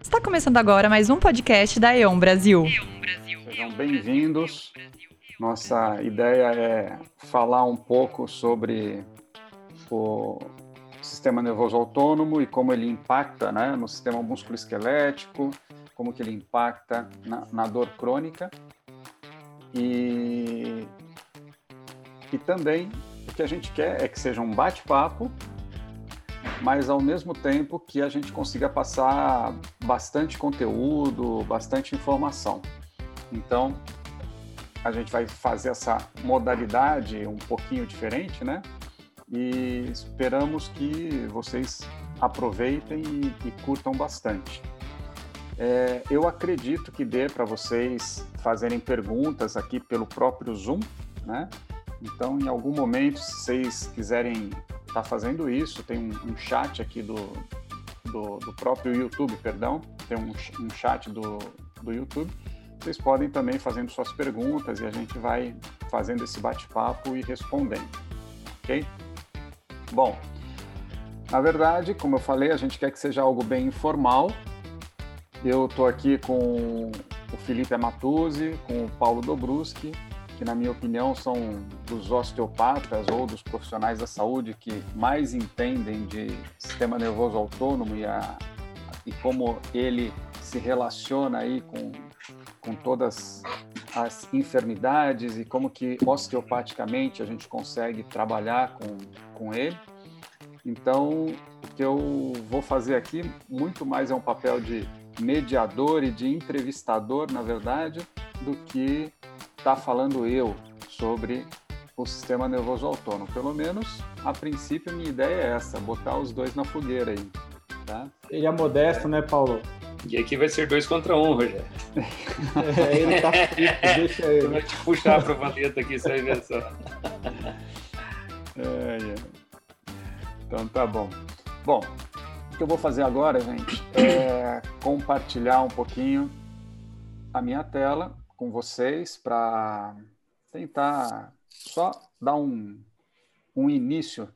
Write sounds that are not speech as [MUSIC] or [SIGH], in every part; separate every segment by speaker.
Speaker 1: Está começando agora mais um podcast da E.ON Brasil.
Speaker 2: Sejam bem-vindos. Nossa ideia é falar um pouco sobre o sistema nervoso autônomo e como ele impacta né, no sistema músculo-esquelético, como que ele impacta na, na dor crônica. E, e também o que a gente quer é que seja um bate-papo mas ao mesmo tempo que a gente consiga passar bastante conteúdo, bastante informação. Então, a gente vai fazer essa modalidade um pouquinho diferente, né? E esperamos que vocês aproveitem e, e curtam bastante. É, eu acredito que dê para vocês fazerem perguntas aqui pelo próprio Zoom, né? Então, em algum momento, se vocês quiserem está fazendo isso. Tem um, um chat aqui do, do, do, próprio YouTube, perdão, tem um, um chat do, do YouTube. Vocês podem também fazendo suas perguntas e a gente vai fazendo esse bate-papo e respondendo, ok? Bom, na verdade, como eu falei, a gente quer que seja algo bem informal. Eu estou aqui com o Felipe Amatuzzi, com o Paulo Dobruski, que, na minha opinião, são dos osteopatas ou dos profissionais da saúde que mais entendem de sistema nervoso autônomo e, a, e como ele se relaciona aí com, com todas as enfermidades e como que osteopaticamente a gente consegue trabalhar com, com ele. Então, o que eu vou fazer aqui muito mais é um papel de mediador e de entrevistador, na verdade, do que estar tá falando eu sobre o sistema nervoso autônomo. Pelo menos, a princípio, a minha ideia é essa, botar os dois na fogueira aí. Tá?
Speaker 3: Ele é modesto, né, Paulo?
Speaker 4: E aqui vai ser dois contra um, Rogério.
Speaker 3: é, ele tá [LAUGHS] deixa ele.
Speaker 4: Vai te puxar para a valeta aqui, só.
Speaker 2: É, é. Então tá bom. Bom, o que eu vou fazer agora, gente, é compartilhar um pouquinho a minha tela com vocês para tentar só dar um, um início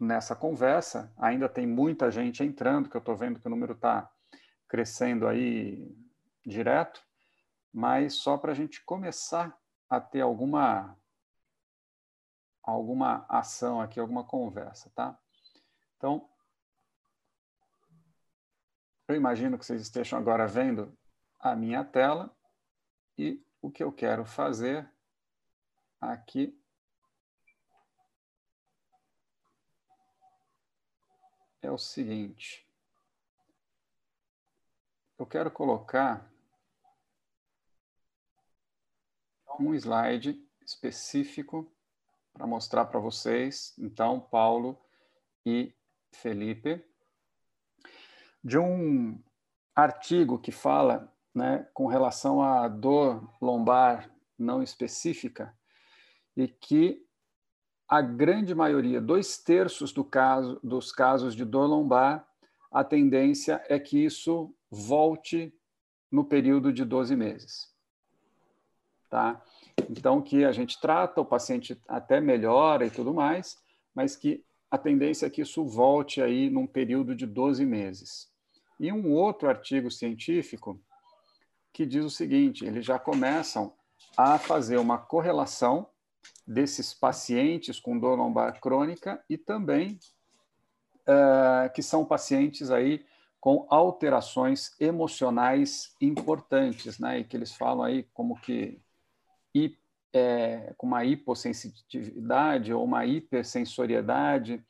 Speaker 2: nessa conversa. Ainda tem muita gente entrando, que eu estou vendo que o número está crescendo aí direto, mas só para a gente começar a ter alguma alguma ação aqui, alguma conversa, tá? Então, eu imagino que vocês estejam agora vendo a minha tela e o que eu quero fazer aqui é o seguinte. Eu quero colocar um slide específico para mostrar para vocês, então, Paulo e Felipe, de um artigo que fala né, com relação à dor lombar não específica e que a grande maioria, dois terços do caso, dos casos de dor lombar, a tendência é que isso volte no período de 12 meses. Tá? Então, que a gente trata, o paciente até melhora e tudo mais, mas que a tendência é que isso volte aí num período de 12 meses. E um outro artigo científico que diz o seguinte: eles já começam a fazer uma correlação desses pacientes com dor lombar crônica e também uh, que são pacientes aí com alterações emocionais importantes, né? E que eles falam aí como que é, com uma hipossensitividade ou uma hipersensoriedade,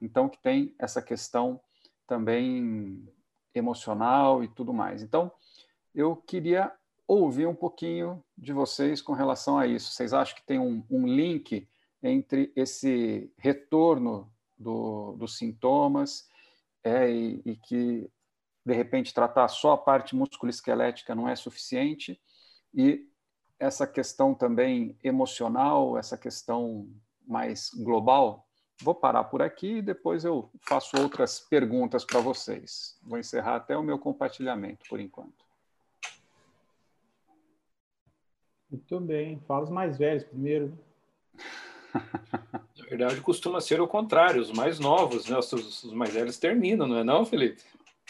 Speaker 2: então que tem essa questão também emocional e tudo mais. Então, eu queria ouvir um pouquinho de vocês com relação a isso. Vocês acham que tem um, um link entre esse retorno do, dos sintomas é, e, e, que, de repente, tratar só a parte musculoesquelética não é suficiente e essa questão também emocional, essa questão mais global? Vou parar por aqui e depois eu faço outras perguntas para vocês. Vou encerrar até o meu compartilhamento por enquanto.
Speaker 3: Muito bem. Fala os mais velhos primeiro. [LAUGHS]
Speaker 4: Na verdade, costuma ser o contrário. Os mais novos, né? os, os mais velhos terminam, não é não, Felipe?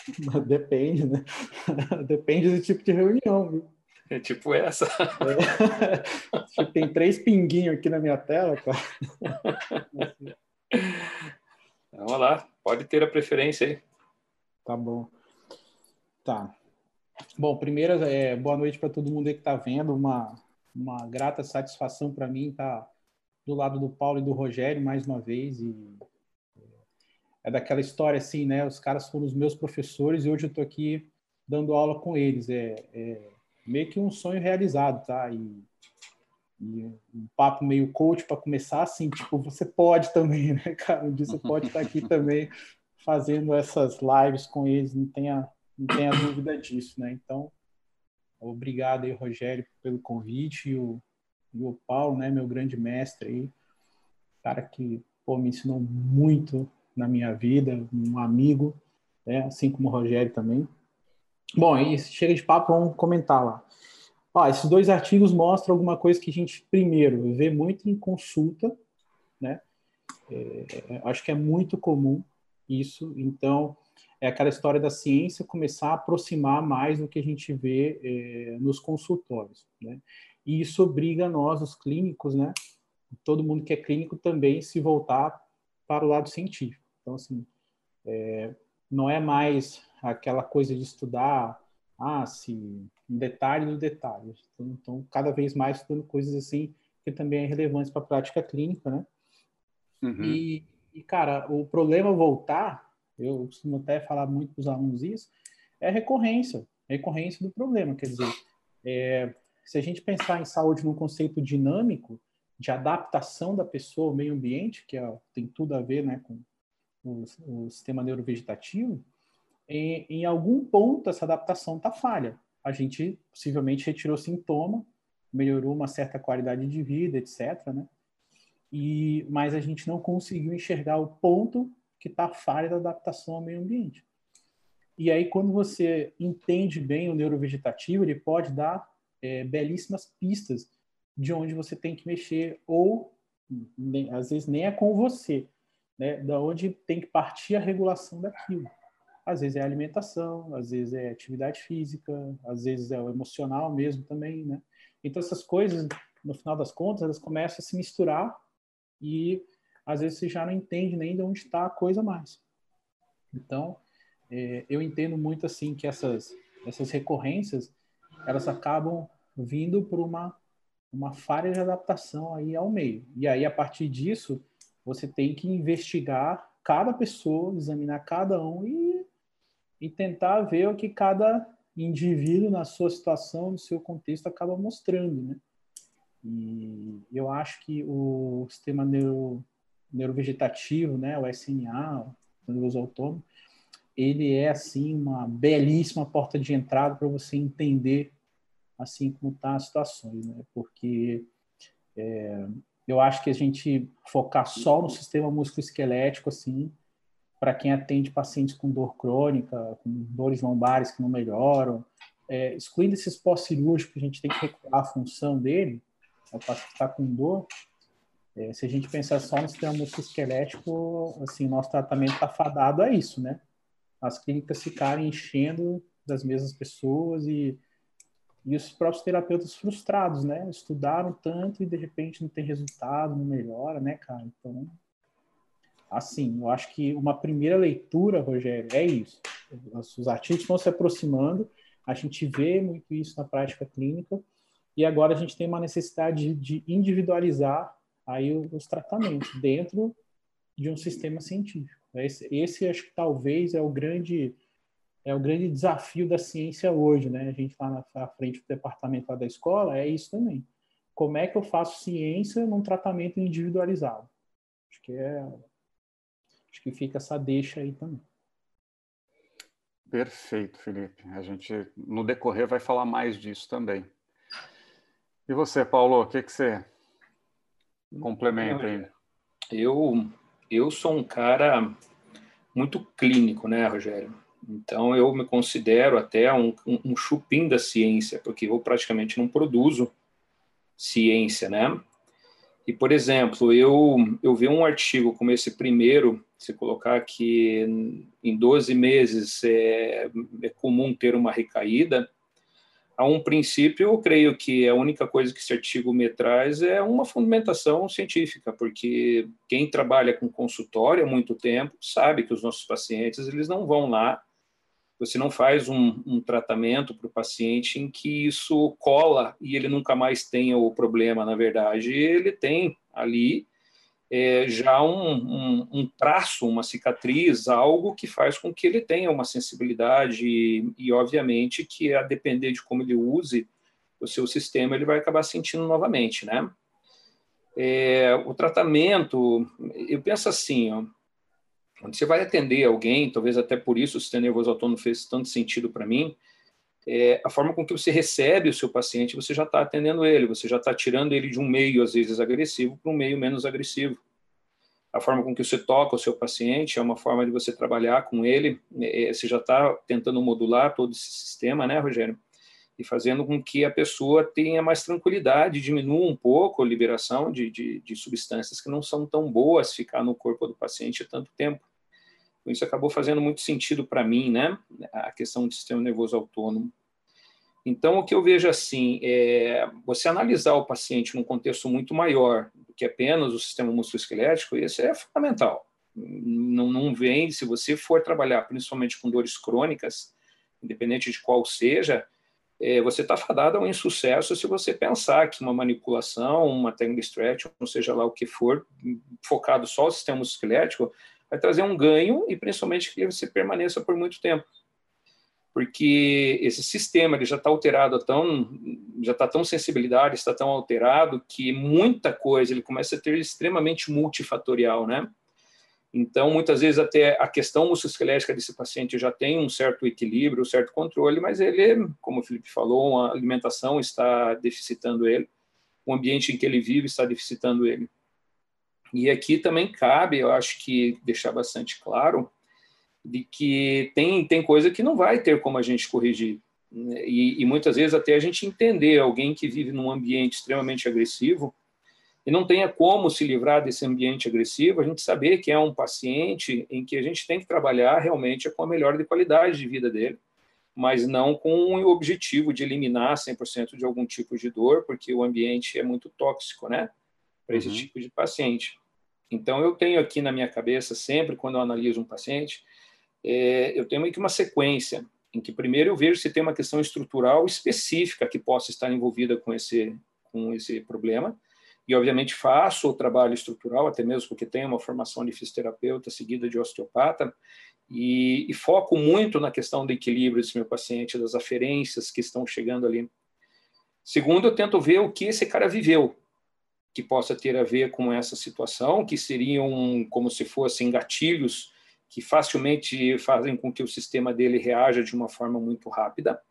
Speaker 4: [LAUGHS]
Speaker 3: Depende, né? [LAUGHS] Depende do tipo de reunião, viu?
Speaker 4: É tipo essa.
Speaker 3: É. Tem três pinguinhos aqui na minha tela, cara.
Speaker 4: Vamos lá, pode ter a preferência aí.
Speaker 3: Tá bom. Tá. Bom, primeiro, é, boa noite para todo mundo aí que está vendo. Uma, uma grata satisfação para mim estar tá do lado do Paulo e do Rogério mais uma vez. E é daquela história assim, né? Os caras foram os meus professores e hoje eu estou aqui dando aula com eles. É, é, meio que um sonho realizado, tá? E, e um papo meio coach para começar assim, tipo, você pode também, né, cara? Um dia você pode estar aqui também fazendo essas lives com eles, não tenha, não tenha dúvida disso, né? Então, obrigado aí, Rogério, pelo convite e o, e o Paulo, né, meu grande mestre aí, cara que, pô, me ensinou muito na minha vida, um amigo, né, assim como o Rogério também. Bom, aí chega de papo, vamos comentar lá. Ó, esses dois artigos mostram alguma coisa que a gente, primeiro, vê muito em consulta, né? É, acho que é muito comum isso. Então, é aquela história da ciência começar a aproximar mais do que a gente vê é, nos consultórios, né? E isso obriga nós, os clínicos, né? Todo mundo que é clínico também se voltar para o lado científico. Então, assim, é, não é mais aquela coisa de estudar, ah, se um detalhe do detalhe. Então, então, cada vez mais estudando coisas assim que também é relevante para a prática clínica, né? Uhum. E, e, cara, o problema voltar, eu costumo até falar muito para os alunos isso, é recorrência, recorrência do problema. Quer dizer, é, se a gente pensar em saúde num conceito dinâmico, de adaptação da pessoa ao meio ambiente, que é, tem tudo a ver né, com o, o sistema neurovegetativo, em, em algum ponto essa adaptação está falha. A gente possivelmente retirou sintoma, melhorou uma certa qualidade de vida, etc. Né? E, mas a gente não conseguiu enxergar o ponto que está falha da adaptação ao meio ambiente. E aí, quando você entende bem o neurovegetativo, ele pode dar é, belíssimas pistas de onde você tem que mexer, ou nem, às vezes nem é com você, né? da onde tem que partir a regulação daquilo. Às vezes é alimentação, às vezes é atividade física, às vezes é o emocional mesmo também, né? Então essas coisas, no final das contas, elas começam a se misturar e às vezes você já não entende nem de onde está a coisa mais. Então, é, eu entendo muito assim que essas essas recorrências elas acabam vindo por uma uma falha de adaptação aí ao meio. E aí a partir disso, você tem que investigar cada pessoa, examinar cada um e e tentar ver o que cada indivíduo na sua situação, no seu contexto, acaba mostrando, né? E eu acho que o sistema neuro, neurovegetativo, né, o SNA, o nervoso autônomo, ele é assim uma belíssima porta de entrada para você entender assim como está as situações, né? Porque é, eu acho que a gente focar só no sistema musculoesquelético assim para quem atende pacientes com dor crônica, com dores lombares que não melhoram, é, excluindo esses pós-cirúrgicos, a gente tem que recuar a função dele, o paciente está com dor. É, se a gente pensar só no sistema musculoesquelético, assim, nosso tratamento está fadado a isso, né? As clínicas ficarem enchendo das mesmas pessoas e, e os próprios terapeutas frustrados, né? Estudaram tanto e de repente não tem resultado, não melhora, né, cara? Então, assim, eu acho que uma primeira leitura, Rogério, é isso. Os artigos estão se aproximando, a gente vê muito isso na prática clínica, e agora a gente tem uma necessidade de individualizar aí os tratamentos dentro de um sistema científico. Esse, esse acho que talvez é o grande é o grande desafio da ciência hoje, né? A gente lá na frente do departamento da escola é isso também. Como é que eu faço ciência num tratamento individualizado? Acho que é Acho que fica essa deixa aí também.
Speaker 2: Perfeito, Felipe. A gente, no decorrer, vai falar mais disso também. E você, Paulo, o que, que você complementa aí?
Speaker 4: Eu, eu sou um cara muito clínico, né, Rogério? Então, eu me considero até um, um, um chupim da ciência, porque eu praticamente não produzo ciência, né? E, por exemplo, eu, eu vi um artigo como esse primeiro Se colocar que em 12 meses é, é comum ter uma recaída, a um princípio, eu creio que a única coisa que esse artigo me traz é uma fundamentação científica, porque quem trabalha com consultório há muito tempo sabe que os nossos pacientes eles não vão lá, você não faz um, um tratamento para o paciente em que isso cola e ele nunca mais tenha o problema. Na verdade, ele tem ali é, já um, um, um, traço, uma cicatriz, algo que faz com que ele tenha uma sensibilidade e, e, obviamente, que a depender de como ele use o seu sistema, ele vai acabar sentindo novamente, né? É, o tratamento, eu penso assim, ó, quando você vai atender alguém, talvez até por isso o sistema nervoso autônomo fez tanto sentido para mim, é, a forma com que você recebe o seu paciente, você já está atendendo ele, você já está tirando ele de um meio, às vezes, agressivo para um meio menos agressivo. A forma com que você toca o seu paciente é uma forma de você trabalhar com ele, é, você já está tentando modular todo esse sistema, né, Rogério? E fazendo com que a pessoa tenha mais tranquilidade, diminua um pouco a liberação de, de, de substâncias que não são tão boas ficar no corpo do paciente tanto tempo. Isso acabou fazendo muito sentido para mim, né? A questão do sistema nervoso autônomo. Então, o que eu vejo assim é você analisar o paciente num contexto muito maior do que apenas o sistema musculoesquelético, isso é fundamental. Não, não vem, se você for trabalhar principalmente com dores crônicas, independente de qual seja, é, você está fadado a um insucesso se você pensar que uma manipulação, uma técnica stretch, ou seja lá o que for, focado só no sistema musculoesquelético, vai trazer um ganho e principalmente que você permaneça por muito tempo. Porque esse sistema ele já está alterado, tão, já está tão sensibilidade, está tão alterado que muita coisa ele começa a ter extremamente multifatorial, né? Então, muitas vezes até a questão musculoesquelética desse paciente já tem um certo equilíbrio, um certo controle, mas ele, como o Felipe falou, a alimentação está deficitando ele, o ambiente em que ele vive está deficitando ele. E aqui também cabe, eu acho que deixar bastante claro, de que tem, tem coisa que não vai ter como a gente corrigir. E, e, muitas vezes até a gente entender alguém que vive num ambiente extremamente agressivo e não tenha como se livrar desse ambiente agressivo, a gente saber que é um paciente em que a gente tem que trabalhar realmente com a melhor de qualidade de vida dele, mas não com o objetivo de eliminar 100% de algum tipo de dor, porque o ambiente é muito tóxico, né? Para esse uhum. tipo de paciente. Então, eu tenho aqui na minha cabeça, sempre quando eu analiso um paciente, é, eu tenho meio que uma sequência, em que primeiro eu vejo se tem uma questão estrutural específica que possa estar envolvida com esse, com esse problema, e obviamente faço o trabalho estrutural, até mesmo porque tenho uma formação de fisioterapeuta seguida de osteopata, e, e foco muito na questão do equilíbrio desse meu paciente, das aferências que estão chegando ali. Segundo, eu tento ver o que esse cara viveu, que possa ter a ver com essa situação, que seriam como se fossem gatilhos que facilmente fazem com que o sistema dele reaja de uma forma muito rápida.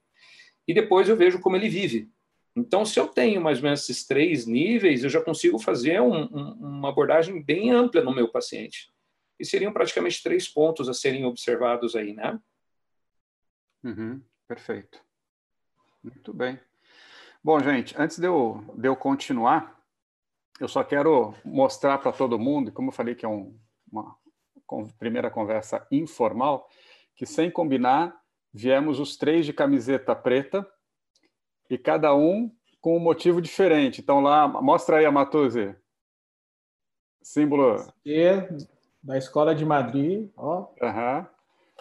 Speaker 4: E depois eu vejo como ele vive. Então, se eu tenho mais ou menos esses três níveis, eu já consigo fazer um, um, uma abordagem bem ampla no meu paciente. E seriam praticamente três pontos a serem observados aí, né?
Speaker 2: Uhum, perfeito. Muito bem. Bom, gente, antes de eu, de eu continuar, eu só quero mostrar para todo mundo, como eu falei que é um, uma primeira conversa informal, que sem combinar, viemos os três de camiseta preta e cada um com um motivo diferente. Então lá, mostra aí a Matuzi. Símbolo.
Speaker 3: E da Escola de Madrid, ó.
Speaker 2: Uhum.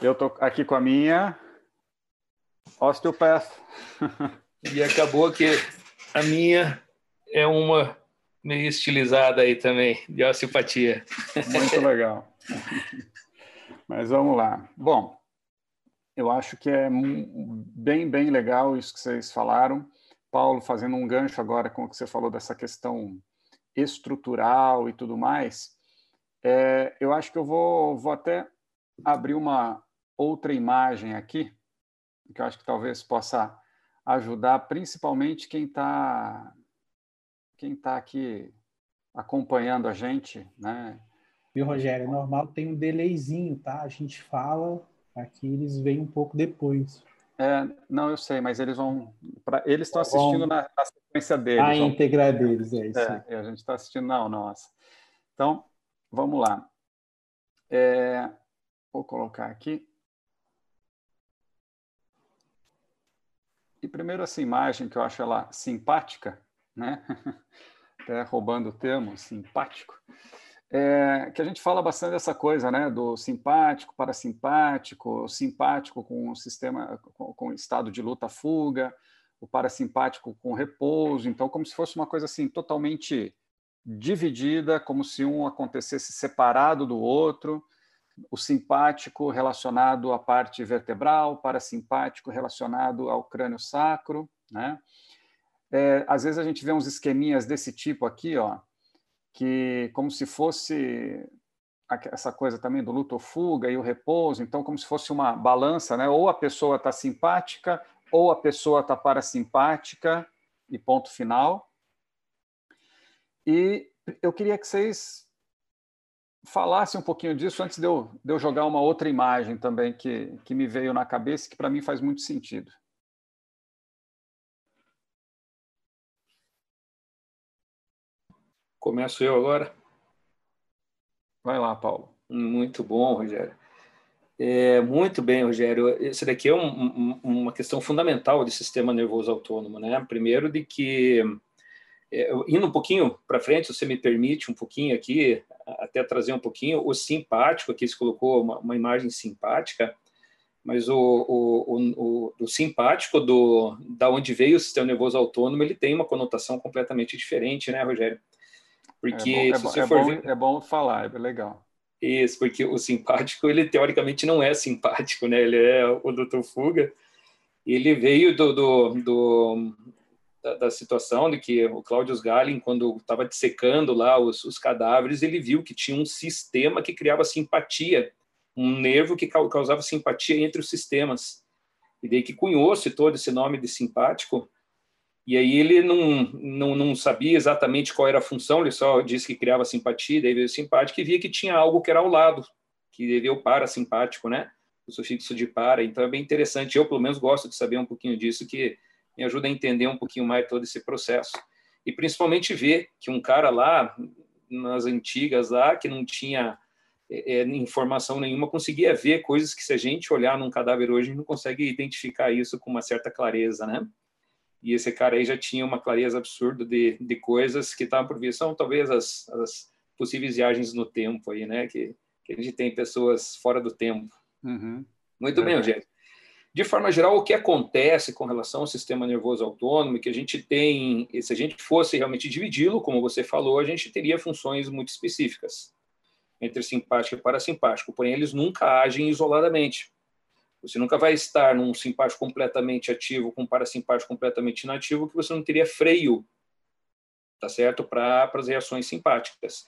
Speaker 2: Eu tô aqui com a minha Osteopath. [LAUGHS]
Speaker 4: e acabou que a minha é uma meio estilizada aí também, de osteopatia.
Speaker 2: Muito legal. [LAUGHS] Mas vamos lá. Bom, eu acho que é bem, bem legal isso que vocês falaram. Paulo, fazendo um gancho agora com o que você falou dessa questão estrutural e tudo mais, é, eu acho que eu vou, vou até abrir uma outra imagem aqui, que eu acho que talvez possa ajudar principalmente quem está quem está aqui acompanhando a gente, né?
Speaker 3: Viu, Rogério? É normal, tem um delayzinho, tá? A gente fala, aqui eles vêm um pouco depois.
Speaker 2: É, não, eu sei, mas eles vão. Pra, eles estão assistindo na, na, sequência deles.
Speaker 3: A íntegra deles, é isso.
Speaker 2: É, a gente está assistindo na nossa. Então, vamos lá. É, vou colocar aqui. E primeiro essa imagem que eu acho ela simpática, né? [LAUGHS] Até roubando o termo, simpático. É, que a gente fala bastante dessa coisa, né? Do simpático, parasimpático, simpático com o sistema, com, com estado de luta-fuga, o parasimpático com repouso. Então, como se fosse uma coisa assim totalmente dividida, como se um acontecesse separado do outro o simpático relacionado à parte vertebral, parasimpático relacionado ao crânio sacro, né? É, às vezes a gente vê uns esqueminhas desse tipo aqui, ó, que como se fosse essa coisa também do luto ou fuga e o repouso, então como se fosse uma balança, né? Ou a pessoa está simpática, ou a pessoa está parasimpática e ponto final. E eu queria que vocês falasse um pouquinho disso antes de eu, de eu jogar uma outra imagem também que, que me veio na cabeça que para mim faz muito sentido.
Speaker 4: Começo eu agora?
Speaker 2: Vai lá, Paulo.
Speaker 4: Muito bom, Rogério. É, muito bem, Rogério. Esse daqui é um, um, uma questão fundamental de sistema nervoso autônomo, né? Primeiro de que é, indo um pouquinho para frente, se você me permite um pouquinho aqui, até trazer um pouquinho, o simpático, aqui se colocou uma, uma imagem simpática, mas o, o, o, o, simpático do, da onde veio o sistema nervoso autônomo, ele tem uma conotação completamente diferente, né, Rogério?
Speaker 2: Porque é bom, é, bom, ver... é bom falar, é legal.
Speaker 4: Isso, porque o simpático, ele teoricamente não é simpático, né? Ele é o Dr. Fuga. Ele veio do, do, do da, da, situação de que o Claudius Gallin, quando estava dissecando lá os, os, cadáveres, ele viu que tinha um sistema que criava simpatia, um nervo que causava simpatia entre os sistemas. E daí que cunhou-se todo esse nome de simpático. E aí ele não, não, não sabia exatamente qual era a função, ele só disse que criava simpatia, daí veio simpático e via que tinha algo que era ao lado, que devia o parasimpático, né? O sufixo de para. Então é bem interessante. Eu, pelo menos, gosto de saber um pouquinho disso, que me ajuda a entender um pouquinho mais todo esse processo. E principalmente ver que um cara lá, nas antigas lá, que não tinha é, é, informação nenhuma, conseguia ver coisas que se a gente olhar num cadáver hoje, a gente não consegue identificar isso com uma certa clareza, né? E esse cara aí já tinha uma clareza absurda de, de coisas que estavam por vir. São talvez as, as possíveis viagens no tempo aí, né? Que, que a gente tem pessoas fora do tempo. Uhum. Muito é. bem, Eugênio. De forma geral, o que acontece com relação ao sistema nervoso autônomo, que a gente tem, se a gente fosse realmente dividi-lo, como você falou, a gente teria funções muito específicas entre simpático e parasimpático, porém eles nunca agem isoladamente. Você nunca vai estar num simpático completamente ativo com um parasimpático completamente inativo que você não teria freio, tá certo, para as reações simpáticas.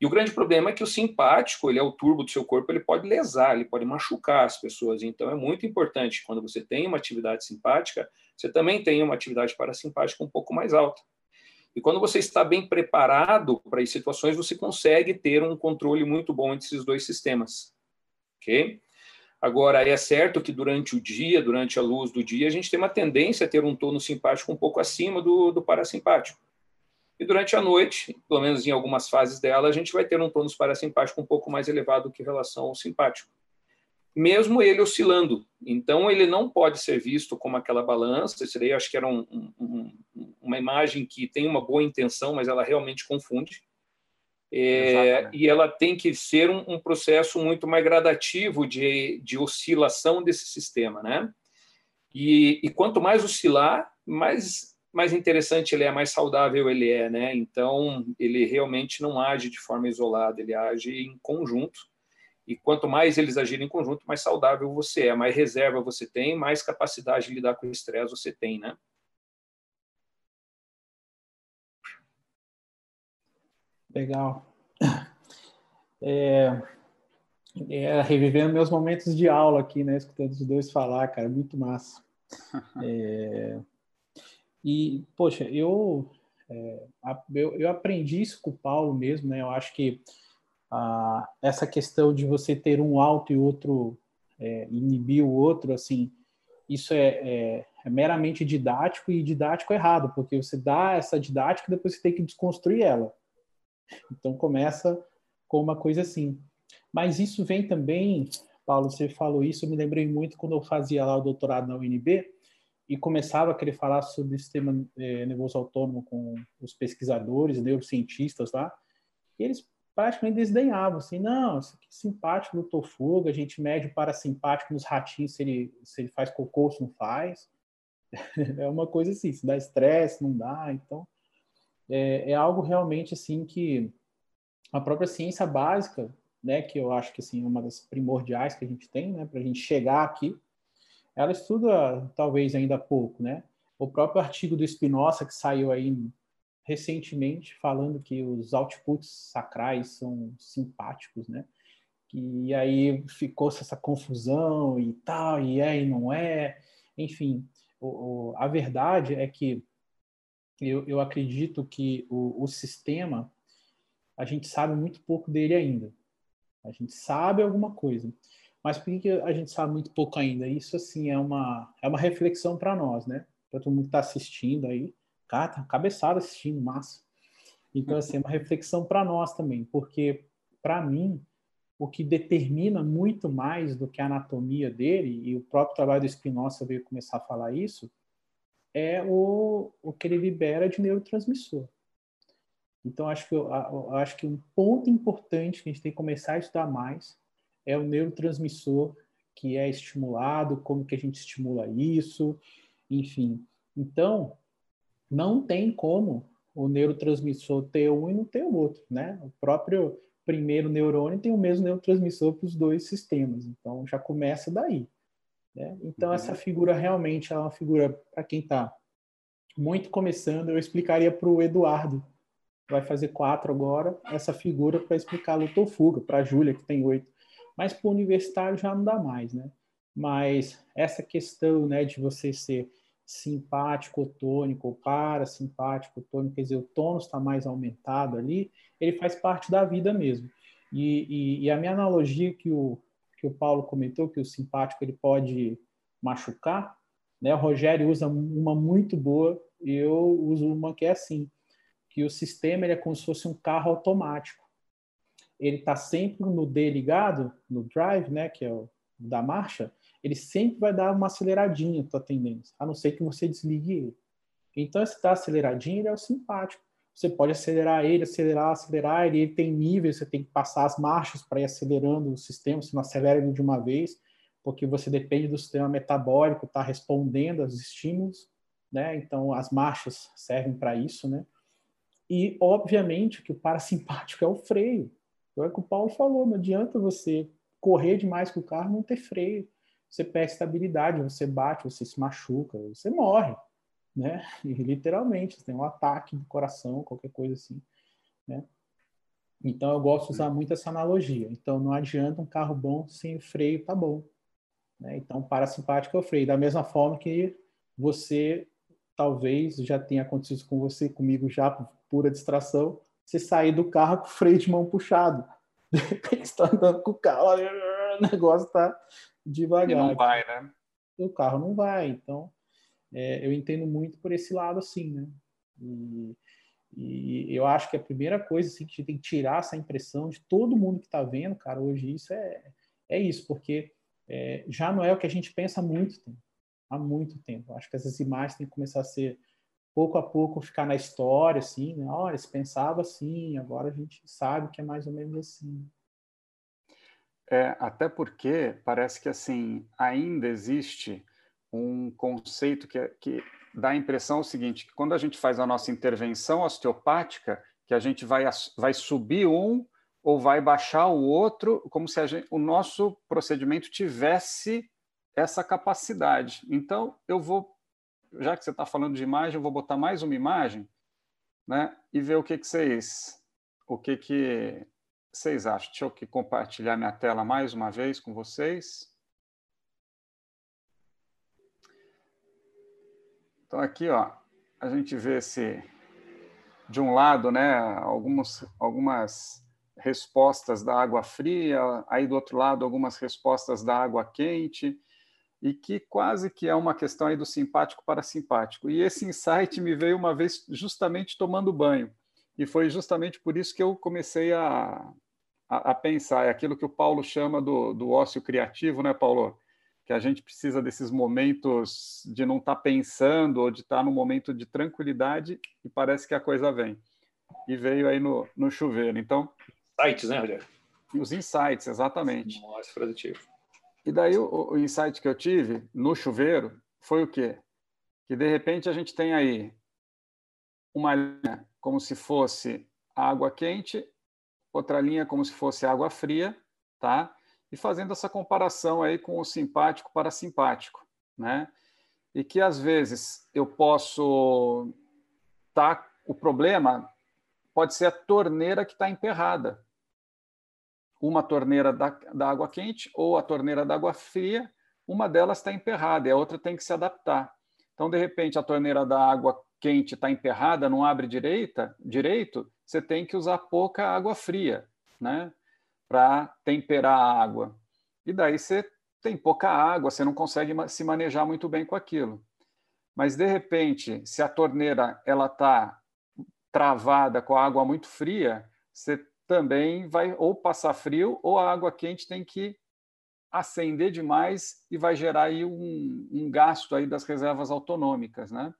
Speaker 4: E o grande problema é que o simpático, ele é o turbo do seu corpo, ele pode lesar, ele pode machucar as pessoas. Então é muito importante quando você tem uma atividade simpática, você também tem uma atividade parasimpática um pouco mais alta. E quando você está bem preparado para as situações, você consegue ter um controle muito bom entre esses dois sistemas. OK? Agora, é certo que durante o dia, durante a luz do dia, a gente tem uma tendência a ter um tono simpático um pouco acima do, do parasimpático. E durante a noite, pelo menos em algumas fases dela, a gente vai ter um tônus parasimpático um pouco mais elevado que em relação ao simpático. Mesmo ele oscilando. Então, ele não pode ser visto como aquela balança. Isso daí acho que era um, um, uma imagem que tem uma boa intenção, mas ela realmente confunde. É, e ela tem que ser um, um, processo muito mais gradativo de, de oscilação desse sistema, né? E, e quanto mais oscilar, mais mais interessante ele é, mais saudável ele é, né? Então, ele realmente não age de forma isolada, ele age em conjunto. E quanto mais eles agirem em conjunto, mais saudável você é, mais reserva você tem, mais capacidade de lidar com o estresse você tem, né?
Speaker 3: Legal. É, é, revivendo meus momentos de aula aqui, né? Escutando os dois falar, cara, muito massa. [LAUGHS] É, e, poxa, eu, é, eu, eu, aprendi isso com o Paulo mesmo, né? Eu acho que ah, essa questão de você ter um alto e outro é, inibir o outro, assim, isso é, é, é, meramente didático e didático errado, porque você dá essa didática e depois você tem que desconstruir ela. Então começa com uma coisa assim. Mas isso vem também, Paulo, você falou isso, eu me lembrei muito quando eu fazia lá o doutorado na UNB e começava a querer falar sobre o sistema é, nervoso autônomo com os pesquisadores, neurocientistas lá, e eles praticamente desdenhavam, assim, não, isso aqui é simpático no tofuga, a gente mede o parasimpático nos ratinhos se ele, se ele faz cocô se não faz. [LAUGHS] é uma coisa assim, se dá estresse, não dá, então é, é, algo realmente assim que a própria ciência básica, né, que eu acho que assim é uma das primordiais que a gente tem, né, para a gente chegar aqui, ela estuda talvez ainda pouco, né? O próprio artigo do Spinoza que saiu aí recentemente falando que os outputs sacrais são simpáticos, né? E aí ficou essa confusão e tal, e é e não é. Enfim, o, o, a verdade é que eu, eu acredito que o, o sistema, a gente sabe muito pouco dele ainda. A gente sabe alguma coisa. Mas por que a gente sabe muito pouco ainda? Isso, assim, é uma, é uma reflexão para nós, né? Para todo mundo que está assistindo aí Cara, tá cabeçada assistindo, massa. Então, assim, é uma reflexão para nós também, porque, para mim, o que determina muito mais do que a anatomia dele, e o próprio trabalho do Spinoza veio começar a falar isso, é o, o que ele libera de neurotransmissor. Então, acho que, eu, eu acho que um ponto importante que a gente tem que começar a estudar mais é o neurotransmissor que é estimulado, como que a gente estimula isso, enfim. Então, não tem como o neurotransmissor ter um e não ter o outro, né? O próprio primeiro neurônio tem o mesmo neurotransmissor para os dois sistemas, então já começa daí. Né? Então uhum. essa figura realmente é uma figura para quem está muito começando, eu explicaria para o Eduardo, vai fazer quatro agora, essa figura para explicar a lutofuga, para a Júlia, que tem oito. Mas para o universitário já não dá mais, né? Mas essa questão né, de você ser simpático tônico ou parasimpático tônico, quer dizer, o tônus está mais aumentado ali, ele faz parte da vida mesmo. E, e, e, a minha analogia que o, que o Paulo comentou, que o simpático ele pode machucar, né? o Rogério usa uma muito boa e eu uso uma que é assim, que o sistema ele é como se fosse um carro automático. Ele está sempre no D ligado, no drive, né, que é o da marcha, ele sempre vai dar uma aceleradinha tua tendência, a não ser que você desligue ele. Então, se está aceleradinho, ele é o simpático. Você pode acelerar ele, acelerar, acelerar, ele, ele tem níveis, você tem que passar as marchas para ir acelerando o sistema, você não acelera ele de uma vez, porque você depende do sistema metabólico estar tá respondendo aos estímulos, né? Então, as marchas servem para isso, né? E, obviamente, que o parasimpático [LAUGHS] é o freio. Então, é o que o Paulo falou, não adianta você correr demais com o carro não ter freio você perde estabilidade, você bate, você se machuca, você morre, né? E, literalmente, tem um ataque do coração, qualquer coisa assim, né? Então eu gosto de usar muito essa analogia. Então não adianta um carro bom sem o freio tá bom, né? Então parasimpático é o freio. Da mesma forma que você talvez já tenha acontecido com você, comigo já por pura distração, você sair do carro com o freio de mão puxado. [LAUGHS] De repente está andando com o carro, o negócio está devagar. E
Speaker 2: não vai, né?
Speaker 3: O carro não vai. Então, é, eu entendo muito por esse lado, assim, né? E, e, eu acho que a primeira coisa assim, que a gente tem que tirar essa impressão de todo mundo que está vendo, cara, hoje isso é, é isso, porque é, já não é o que a gente pensa há muito tempo. Há muito tempo. Acho que essas imagens têm que começar a ser pouco a pouco ficar na história, assim, né? Olha, se pensava assim, agora a gente sabe que é mais ou menos assim.
Speaker 2: É, até porque parece que assim ainda existe um conceito que, é, que dá a impressão o seguinte, que quando a gente faz a nossa intervenção osteopática, que a gente vai, vai subir um ou vai baixar o outro, como se gente, o nosso procedimento tivesse essa capacidade. Então, eu vou, já que você está falando de imagem, eu vou botar mais uma imagem né, e ver o que, que vocês, o que, que vocês acham? Deixa eu compartilhar minha tela mais uma vez com vocês. Então aqui, ó, a gente vê esse de um lado, né, algumas algumas respostas da água fria, aí do outro lado algumas respostas da água quente, e que quase que é uma questão aí do simpático para simpático. E esse insight me veio uma vez justamente tomando banho. E foi justamente por isso que eu comecei a, a, a, pensar. É aquilo que o Paulo chama do, do ócio criativo, né, Paulo? Que a gente precisa desses momentos de não estar tá pensando ou de estar tá num momento de tranquilidade e parece que a coisa vem. E veio aí no, no chuveiro. Então.
Speaker 4: Insights, né, Rogério?
Speaker 2: Os insights, exatamente.
Speaker 4: Nossa, produtivo.
Speaker 2: E daí o, o insight que eu tive no chuveiro foi o quê? Que de repente a gente tem aí uma linha como se fosse água quente, outra linha como se fosse água fria, tá? E fazendo essa comparação aí com o simpático para simpático, né? E que às vezes eu posso tá o problema pode ser a torneira que está emperrada. Uma torneira da, da água quente ou a torneira da água fria, uma delas está emperrada e a outra tem que se adaptar. Então, de repente, a torneira da água quente está emperrada, não abre direita, direito, você tem que usar pouca água fria, né? Para temperar a água. E daí você tem pouca água, você não consegue se manejar muito bem com aquilo. Mas de repente, se a torneira ela está travada com a água muito fria, você também vai ou passar frio ou a água quente tem que acender demais e vai gerar aí um, um gasto aí das reservas autonômicas, né?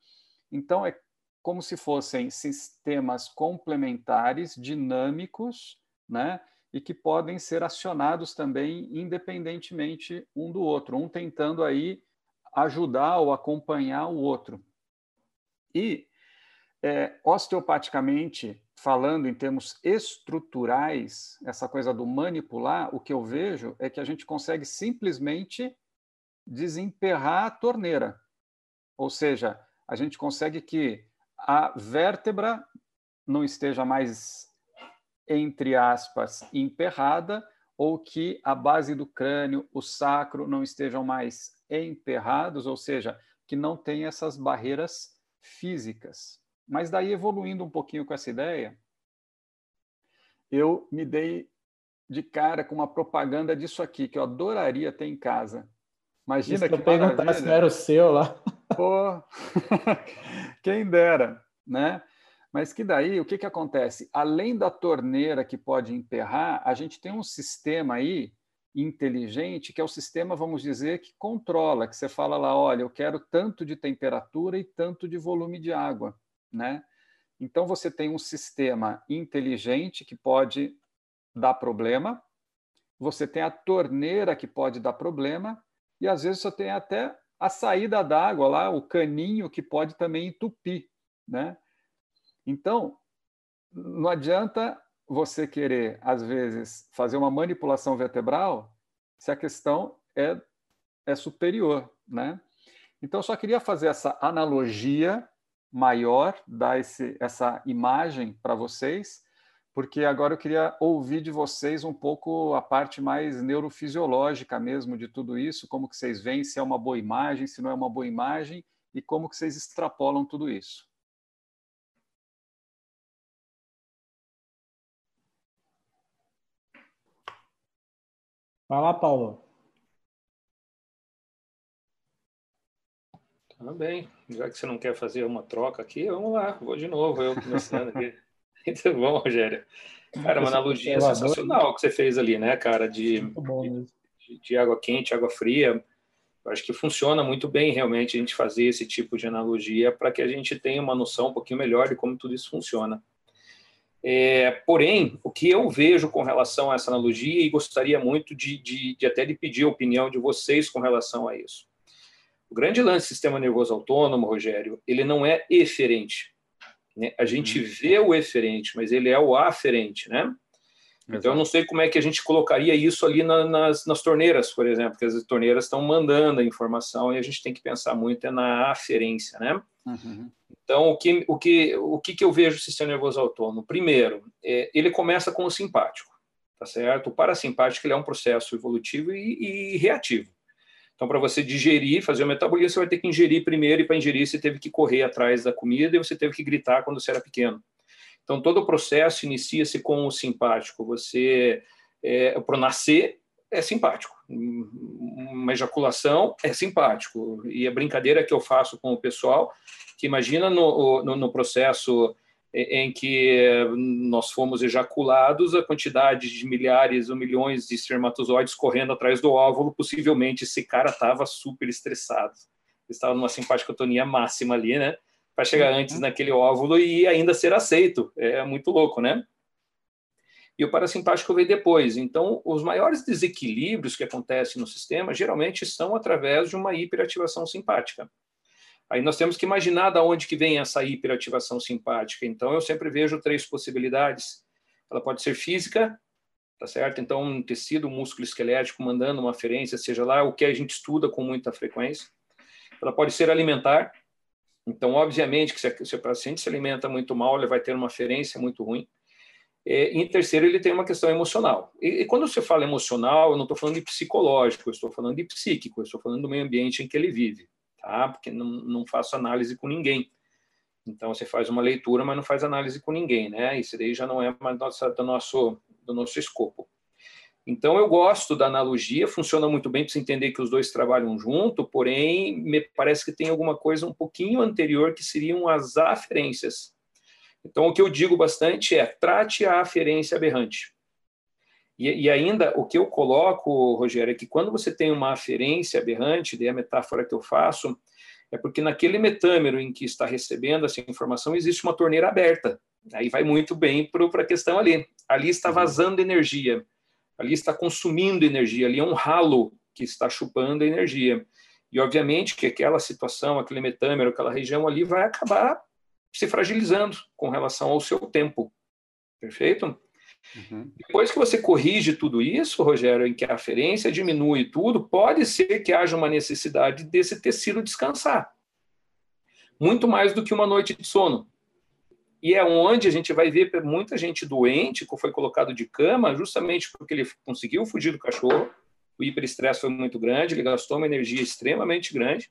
Speaker 2: Então, é como se fossem sistemas complementares, dinâmicos, né? E que podem ser acionados também independentemente um do outro, um tentando aí ajudar ou acompanhar o outro. E é, osteopaticamente, falando em termos estruturais, essa coisa do manipular, o que eu vejo é que a gente consegue simplesmente desemperrar a torneira. Ou seja, a gente consegue que a vértebra não esteja mais, entre aspas, emperrada, ou que a base do crânio, o sacro, não estejam mais emperrados, ou seja, que não tem essas barreiras físicas. Mas daí, evoluindo um pouquinho com essa ideia, eu me dei de cara com uma propaganda disso aqui, que eu adoraria ter em casa. Imagina Isso que eu
Speaker 3: perguntar se não era o seu lá.
Speaker 2: Pô, [LAUGHS] quem dera, né? Mas que daí, o que, que acontece? Além da torneira que pode emperrar, a gente tem um sistema aí inteligente, que é o sistema, vamos dizer, que controla, que você fala lá, olha, eu quero tanto de temperatura e tanto de volume de água, né? Então você tem um sistema inteligente que pode dar problema, você tem a torneira que pode dar problema, e às vezes você tem até a saída d'água lá, o caninho que pode também entupir, né? Então, não adianta você querer, às vezes, fazer uma manipulação vertebral se a questão é, é superior, né? Então, só queria fazer essa analogia maior, dar esse, essa imagem para vocês, porque agora eu queria ouvir de vocês um pouco a parte mais neurofisiológica mesmo de tudo isso, como que vocês veem, se é uma boa imagem, se não é uma boa imagem, e como que vocês extrapolam tudo isso.
Speaker 3: Vai lá, Paulo.
Speaker 4: Tá bem. Já que você não quer fazer uma troca aqui, vamos lá, vou de novo, eu começando aqui. [LAUGHS] Muito bom, Rogério. Cara, uma analogia sensacional que você fez ali, né, cara, de, de, de, água quente, água fria. Eu acho que funciona muito bem realmente a gente fazer esse tipo de analogia para que a gente tenha uma noção um pouquinho melhor de como tudo isso funciona. É, porém, o que eu vejo com relação a essa analogia, e gostaria muito de, de, de até de pedir a opinião de vocês com relação a isso. O grande lance do sistema nervoso autônomo, Rogério, ele não é eferente. Né? A gente uhum. vê o eferente, mas ele é o aferente, né? Então, eu não sei como é que a gente colocaria isso ali na, nas, nas torneiras, por exemplo, porque as torneiras estão mandando a informação e a gente tem que pensar muito é na aferência, né? Uhum. Então, o que, o, que, o que, que eu vejo o sistema nervoso autônomo? Primeiro, é, ele começa com o simpático, tá certo? O parasimpático ele é um processo evolutivo e, e reativo. Então, para você digerir, fazer o metabolismo, você vai ter que ingerir primeiro, e para ingerir você teve que correr atrás da comida e você teve que gritar quando você era pequeno. Então, todo o processo inicia-se com o simpático. Você, é, para nascer, é simpático. Uma ejaculação é simpático. E a brincadeira que eu faço com o pessoal, que imagina no, no, no processo em que nós fomos ejaculados, a quantidade de milhares ou milhões de espermatozoides correndo atrás do óvulo, possivelmente esse cara estava super estressado. Estava numa simpaticotonia máxima ali, né? Para chegar antes uhum. naquele óvulo e ainda ser aceito. É muito louco, né? E o parasimpático veio depois. Então, os maiores desequilíbrios que acontecem no sistema geralmente são através de uma hiperativação simpática. Aí nós temos que imaginar da onde que vem essa hiperativação simpática. Então, eu sempre vejo três possibilidades. Ela pode ser física, tá certo? Então, um tecido, um músculo esquelético mandando uma aferência, seja lá o que a gente estuda com muita frequência. Ela pode ser alimentar. Então, obviamente que se o paciente se alimenta muito mal, ele vai ter uma aferência muito ruim. É, em terceiro, ele tem uma questão emocional. E, e quando você fala emocional, eu não estou falando de psicológico, eu estou falando de psíquico, eu estou falando do meio ambiente em que ele vive tá? Porque não, não faço análise com ninguém. Então você faz uma leitura, mas não faz análise com ninguém, né? Isso daí já não é mais nossa, do nosso do nosso escopo. Então eu gosto da analogia, funciona muito bem para você entender que os dois trabalham junto, porém me parece que tem alguma coisa um pouquinho anterior que seriam as aferências. Então o que eu digo bastante é trate a aferência aberrante. E, e, ainda o que eu coloco, Rogério, é que quando você tem uma aferência aberrante, daí a metáfora que eu faço, é porque naquele metâmero em que está recebendo essa informação existe uma torneira aberta. Aí vai muito bem para a questão ali. Ali está uhum. vazando energia, ali está consumindo energia, ali é um ralo que está chupando energia. E obviamente que aquela situação, aquele metâmero, aquela região ali vai acabar se fragilizando com relação ao seu tempo. Perfeito? Uhum. Depois que você corrige tudo isso, Rogério, em que a aferência diminui tudo, pode ser que haja uma necessidade desse tecido descansar. Muito mais do que uma noite de sono. E é onde a gente vai ver muita gente doente que foi colocado de cama justamente porque ele conseguiu fugir do cachorro, o hiperestresse foi muito grande, ele gastou uma energia extremamente grande,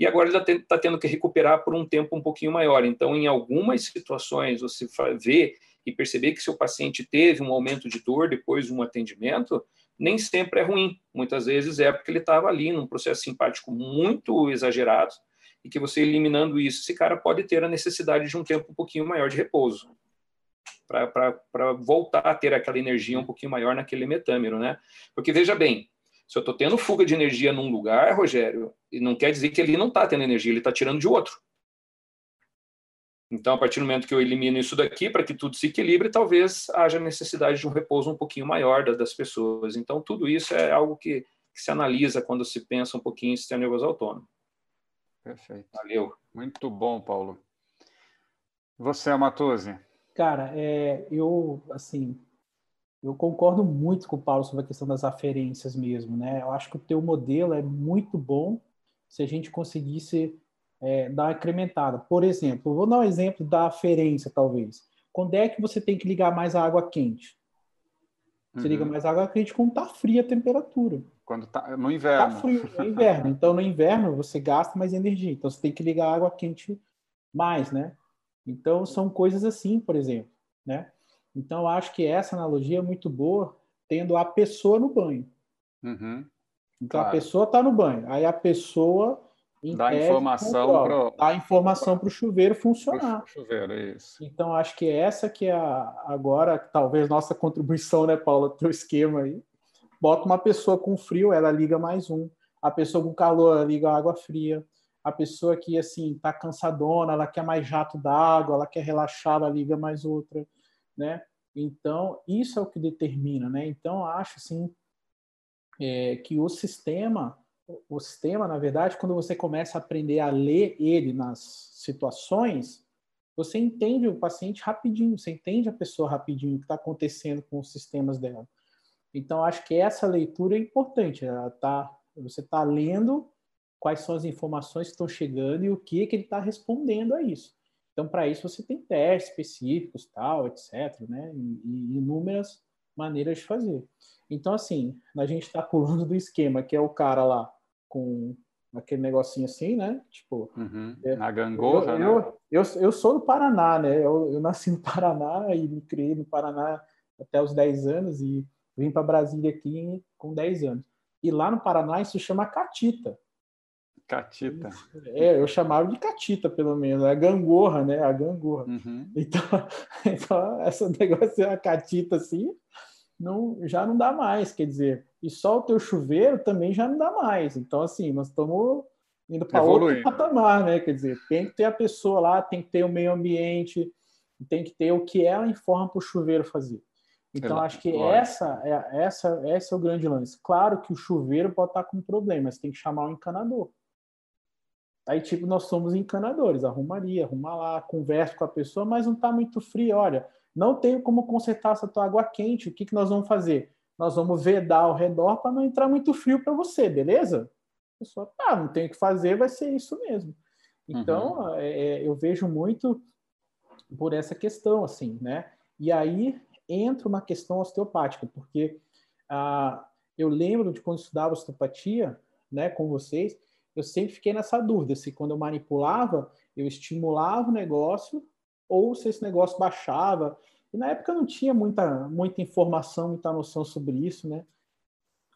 Speaker 4: e agora ele está tendo que recuperar por um tempo um pouquinho maior. Então, em algumas situações, você vê e perceber que seu paciente teve um aumento de dor depois de um atendimento, nem sempre é ruim. Muitas vezes é porque ele estava ali num processo simpático muito exagerado e que você eliminando isso, esse cara pode ter a necessidade de um tempo um pouquinho maior de repouso para voltar a ter aquela energia um pouquinho maior naquele metâmero, né? Porque veja bem, se eu estou tendo fuga de energia num lugar, Rogério, não quer dizer que ele não está tendo energia, ele está tirando de outro. Então, a partir do momento que eu elimino isso daqui, para que tudo se equilibre, talvez haja necessidade de um repouso um pouquinho maior das pessoas. Então, tudo isso é algo que, que se analisa quando se pensa um pouquinho em sistema nervoso autônomo.
Speaker 2: Perfeito.
Speaker 4: Valeu.
Speaker 2: Muito bom, Paulo. Você, Amatose?
Speaker 3: Cara, é, eu, assim, eu concordo muito com o Paulo sobre a questão das aferências mesmo, né? Eu acho que o teu modelo é muito bom se a gente conseguisse é, dar uma incrementada. Por exemplo, vou dar um exemplo da aferência, talvez. Quando é que você tem que ligar mais a água quente? Você uhum. liga mais água quente quando está fria a temperatura.
Speaker 2: Quando tá no inverno.
Speaker 3: Está frio, no inverno. Então, no inverno, você gasta mais energia. Então, você tem que ligar água quente mais, né? Então, são coisas assim, por exemplo, né? Então, eu acho que essa analogia é muito boa, tendo a pessoa no banho.
Speaker 2: Uhum.
Speaker 3: Então, claro. a pessoa está no banho. Aí, a pessoa
Speaker 2: Dá informação para
Speaker 3: dá informação para o chuveiro funcionar.
Speaker 2: Chuveiro, é isso.
Speaker 3: Então acho que essa que é a, agora talvez nossa contribuição, né, Paula, teu esquema aí. Bota uma pessoa com frio, ela liga mais um. A pessoa com calor, ela liga água fria. A pessoa que assim tá cansadona, ela quer mais jato d'água, ela quer relaxar, ela liga mais outra, né? Então isso é o que determina, né? Então acho assim é, que o sistema o sistema, na verdade, quando você começa a aprender a ler ele nas situações, você entende o paciente rapidinho, você entende a pessoa rapidinho, o que está acontecendo com os sistemas dela. Então, acho que essa leitura é importante. Tá, você está lendo quais são as informações que estão chegando e o que, que ele está respondendo a isso. Então, para isso, você tem testes específicos, tal, etc., né? E, e inúmeras maneiras de fazer. Então, assim, a gente está pulando do esquema, que é o cara lá com aquele negocinho assim, né? Tipo,
Speaker 2: uhum. é, na gangorra,
Speaker 3: eu,
Speaker 2: né?
Speaker 3: Eu, eu, eu, sou do Paraná, né? Eu, eu, nasci no Paraná e me criei no Paraná até os 10 anos e vim para Brasília aqui com 10 anos. E lá no Paraná isso chama catita.
Speaker 2: Catita.
Speaker 3: É, eu chamava de catita, pelo menos. A gangorra, né? A gangorra. Uhum. Então, [LAUGHS] então, esse negócio a catita assim, não, já não dá mais, quer dizer. E só o teu chuveiro também já não dá mais. Então, assim, nós estamos indo para outro patamar, né? Quer dizer, tem que ter a pessoa lá, tem que ter o meio ambiente, tem que ter o que ela informa para o chuveiro fazer. Então, Exato. acho que essa é, essa, esse é o grande lance. Claro que o chuveiro pode estar com problemas, tem que chamar o encanador. Aí, tipo, nós somos encanadores, arrumaria, arruma lá, conversa com a pessoa, mas não está muito frio. Olha, não tenho como consertar essa tua água quente, o que, que nós vamos fazer? Nós vamos vedar ao redor para não entrar muito frio para você, beleza? A pessoa, tá, não tem o que fazer, vai ser isso mesmo. Então, uhum. é, é eu vejo muito por essa questão, assim, né? E aí entra uma questão osteopática, porque ah, eu lembro de quando estudava osteopatia, né, com vocês, eu sempre fiquei nessa dúvida se quando eu manipulava, eu estimulava o negócio ou se esse negócio baixava. E na época não tinha muita, muita informação, muita noção sobre isso, né?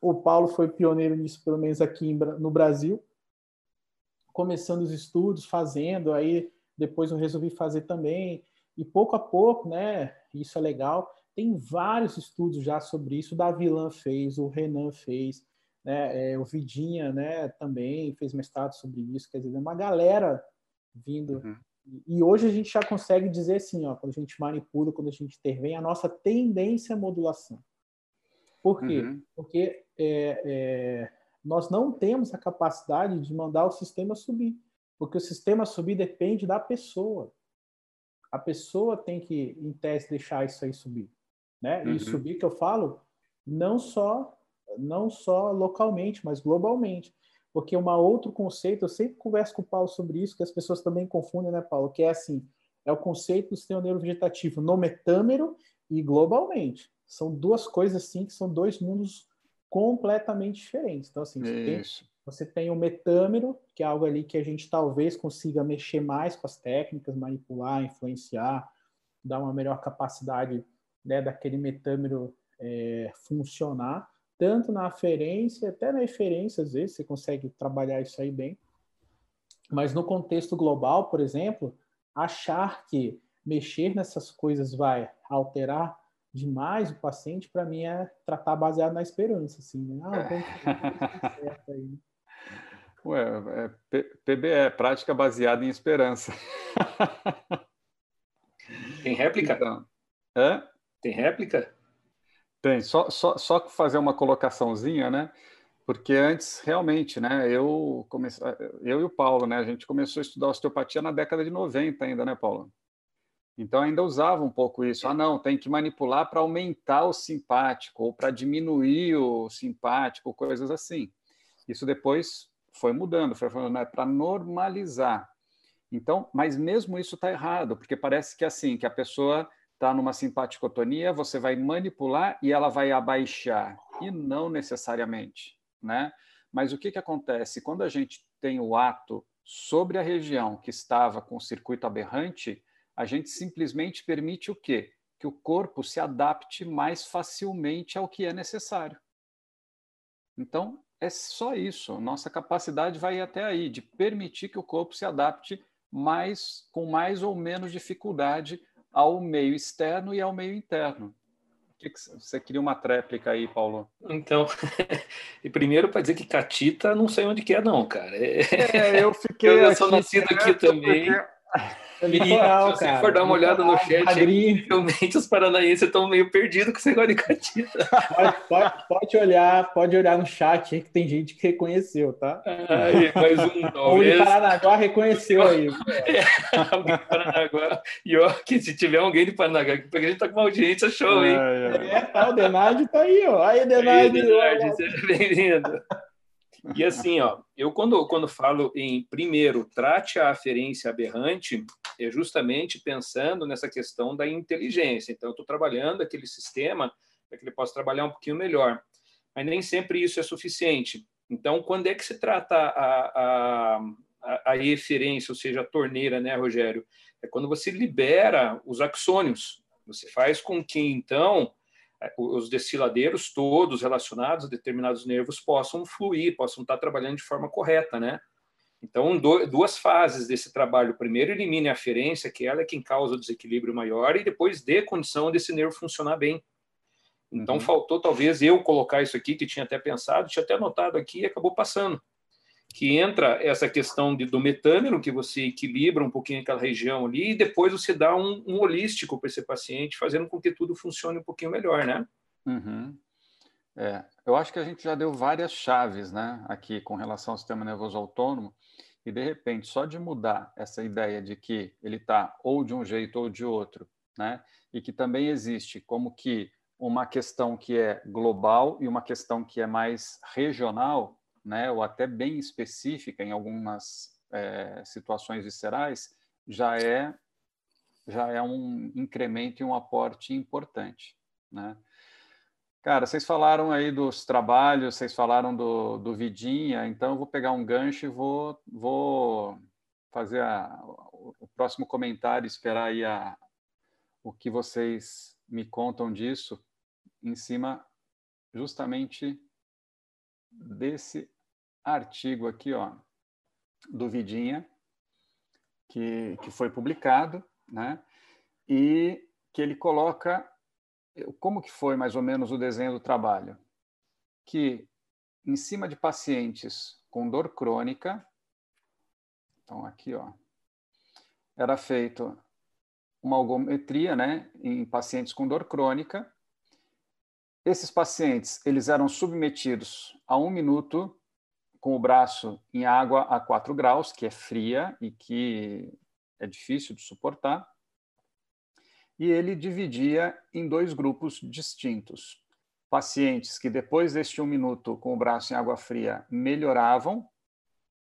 Speaker 3: O Paulo foi pioneiro nisso, pelo menos aqui no Brasil, começando os estudos, fazendo, aí depois eu resolvi fazer também, e pouco a pouco, né, isso é legal, tem vários estudos já sobre isso, o Davilan fez, o Renan fez, né? É, o Vidinha, né? Também fez mestrado sobre isso. Quer dizer, uma galera vindo. Uhum. E hoje a gente já consegue dizer assim, ó, quando a gente manipula, quando a gente intervém, a nossa tendência é modulação. Por quê? Uhum. Porque é, é, nós não temos a capacidade de mandar o sistema subir. Porque o sistema subir depende da pessoa. A pessoa tem que, em tese, deixar isso aí subir. Né? Uhum. E subir, que eu falo, não só não só localmente, mas globalmente. Porque um outro conceito, eu sempre converso com o Paulo sobre isso, que as pessoas também confundem, né, Paulo? Que é assim, é o conceito do sistema neurovegetativo no metâmero e globalmente. São duas coisas assim que são dois mundos completamente diferentes. Então, assim, você tem, você tem, o metâmero, que é algo ali que a gente talvez consiga mexer mais com as técnicas, manipular, influenciar, dar uma melhor capacidade né, daquele metâmero é, funcionar tanto na aferência, até na eferência, às vezes, você consegue trabalhar isso aí bem. Mas no contexto global, por exemplo, achar que mexer nessas coisas vai alterar demais o paciente, para mim, é tratar baseado na esperança, assim, né? Ah, vamos certo aí, né? [LAUGHS]
Speaker 2: Ué, é PBE, prática baseada em esperança.
Speaker 4: Tem réplica? Então,
Speaker 2: é?
Speaker 4: Tem réplica?
Speaker 2: Tem, só, só, só fazer uma colocaçãozinha, né? Porque antes, realmente, né, eu, comece... eu e o Paulo, né, a gente começou a estudar osteopatia na década de 90 ainda, né, Paulo? Então ainda usava um pouco isso. Ah, não, tem que manipular para aumentar o simpático ou para diminuir o simpático, coisas assim. Isso depois foi mudando, foi falando, é para normalizar. Então, mas mesmo isso está errado, porque parece que assim, que a pessoa está numa simpaticotonia, você vai manipular e ela vai abaixar, e não necessariamente, né? Mas o que, que acontece? Quando a gente tem o ato sobre a região que estava com o circuito aberrante, a gente simplesmente permite o quê? Que o corpo se adapte mais facilmente ao que é necessário. Então, é só isso. Nossa capacidade vai até aí, de permitir que o corpo se adapte mais, com mais ou menos dificuldade ao meio externo e ao meio interno. O que, que você queria uma tréplica aí, Paulo?
Speaker 4: Então, [LAUGHS] e primeiro para dizer que Catita não sei onde que é, não, cara.
Speaker 2: É, é eu fiquei. [LAUGHS]
Speaker 4: eu sou nascido aqui também. Porque... [LAUGHS] Litoral, se você for dar uma olhada no chat, realmente os paranaenses estão meio perdidos com esse negócio de catita.
Speaker 3: Pode, pode, pode, olhar, pode olhar no chat aí que tem gente que reconheceu, tá?
Speaker 4: Aí, mais um [LAUGHS]
Speaker 3: talvez. O Paranaguá reconheceu aí. [LAUGHS]
Speaker 4: É, alguém de Paranaguá. E ó, que se tiver alguém de Paranaguá, porque a gente tá com uma audiência show, hein?
Speaker 3: É, é. é tá, o Denardi tá aí, ó. Aí, Denardi. Aí, Denardi,
Speaker 4: seja bem-vindo. E assim, ó, eu quando, quando falo em, primeiro, trate a aferência aberrante, é justamente pensando nessa questão da inteligência. Então, eu estou trabalhando aquele sistema para que ele possa trabalhar um pouquinho melhor. Mas nem sempre isso é suficiente. Então, quando é que se trata a, a, a, a eferência, ou seja, a torneira, né, Rogério? É quando você libera os axônios. Você faz com que, então, é, os desfiladeiros todos relacionados a determinados nervos possam fluir, possam estar trabalhando de forma correta, né? Então, duas fases desse trabalho. Primeiro, elimine a aferência, que ela é quem causa o desequilíbrio maior, e depois dê condição desse nervo funcionar bem. Então, uhum. faltou talvez eu colocar isso aqui, que tinha até pensado, tinha até anotado aqui e acabou passando. Que entra essa questão de, do metâmero, que você equilibra um pouquinho aquela região ali, e depois você dá um, um holístico para esse paciente, fazendo com que tudo funcione um pouquinho melhor, né?
Speaker 2: Uhum. É, eu acho que a gente já deu várias chaves, né, aqui com relação ao sistema nervoso autônomo, e de repente, só de mudar essa ideia de que ele está ou de um jeito ou de outro, né, e que também existe como que uma questão que é global e uma questão que é mais regional, né, ou até bem específica em algumas é, situações viscerais, já é já é um incremento e um aporte importante, né? Cara, vocês falaram aí dos trabalhos, vocês falaram do, do Vidinha, então eu vou pegar um gancho e vou, vou fazer a, o próximo comentário, esperar aí a, o que vocês me contam disso em cima justamente desse artigo aqui, ó, do Vidinha, que, que foi publicado, né? E que ele coloca como que foi mais ou menos o desenho do trabalho? Que em cima de pacientes com dor crônica, então aqui, ó, era feito uma algometria, né, em pacientes com dor crônica. Esses pacientes, eles eram submetidos a um minuto com o braço em água a 4 graus, que é fria e que é difícil de suportar e ele dividia em dois grupos distintos. Pacientes que, depois deste um minuto com o braço em água fria, melhoravam,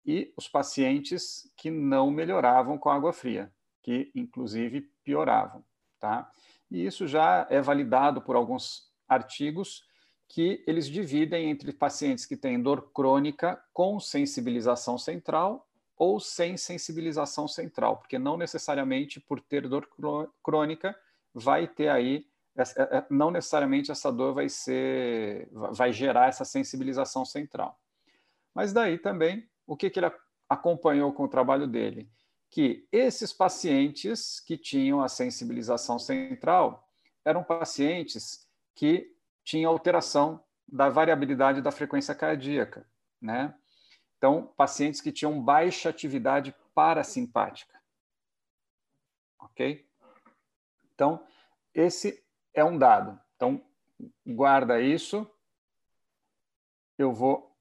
Speaker 2: e os pacientes que não melhoravam com água fria, que inclusive pioravam. Tá? E isso já é validado por alguns artigos que eles dividem entre pacientes que têm dor crônica com sensibilização central ou sem sensibilização central, porque não necessariamente por ter dor crônica vai ter aí, é, é, não necessariamente essa dor vai ser, vai gerar essa sensibilização central. Mas daí também, o que, que ele acompanhou com o trabalho dele? Que esses pacientes que tinham a sensibilização central eram pacientes que tinham alteração da variabilidade da frequência cardíaca, né? Então, pacientes que tinham baixa atividade parasimpática. Ok? Então, esse é um dado. Então, guarda isso. Eu vou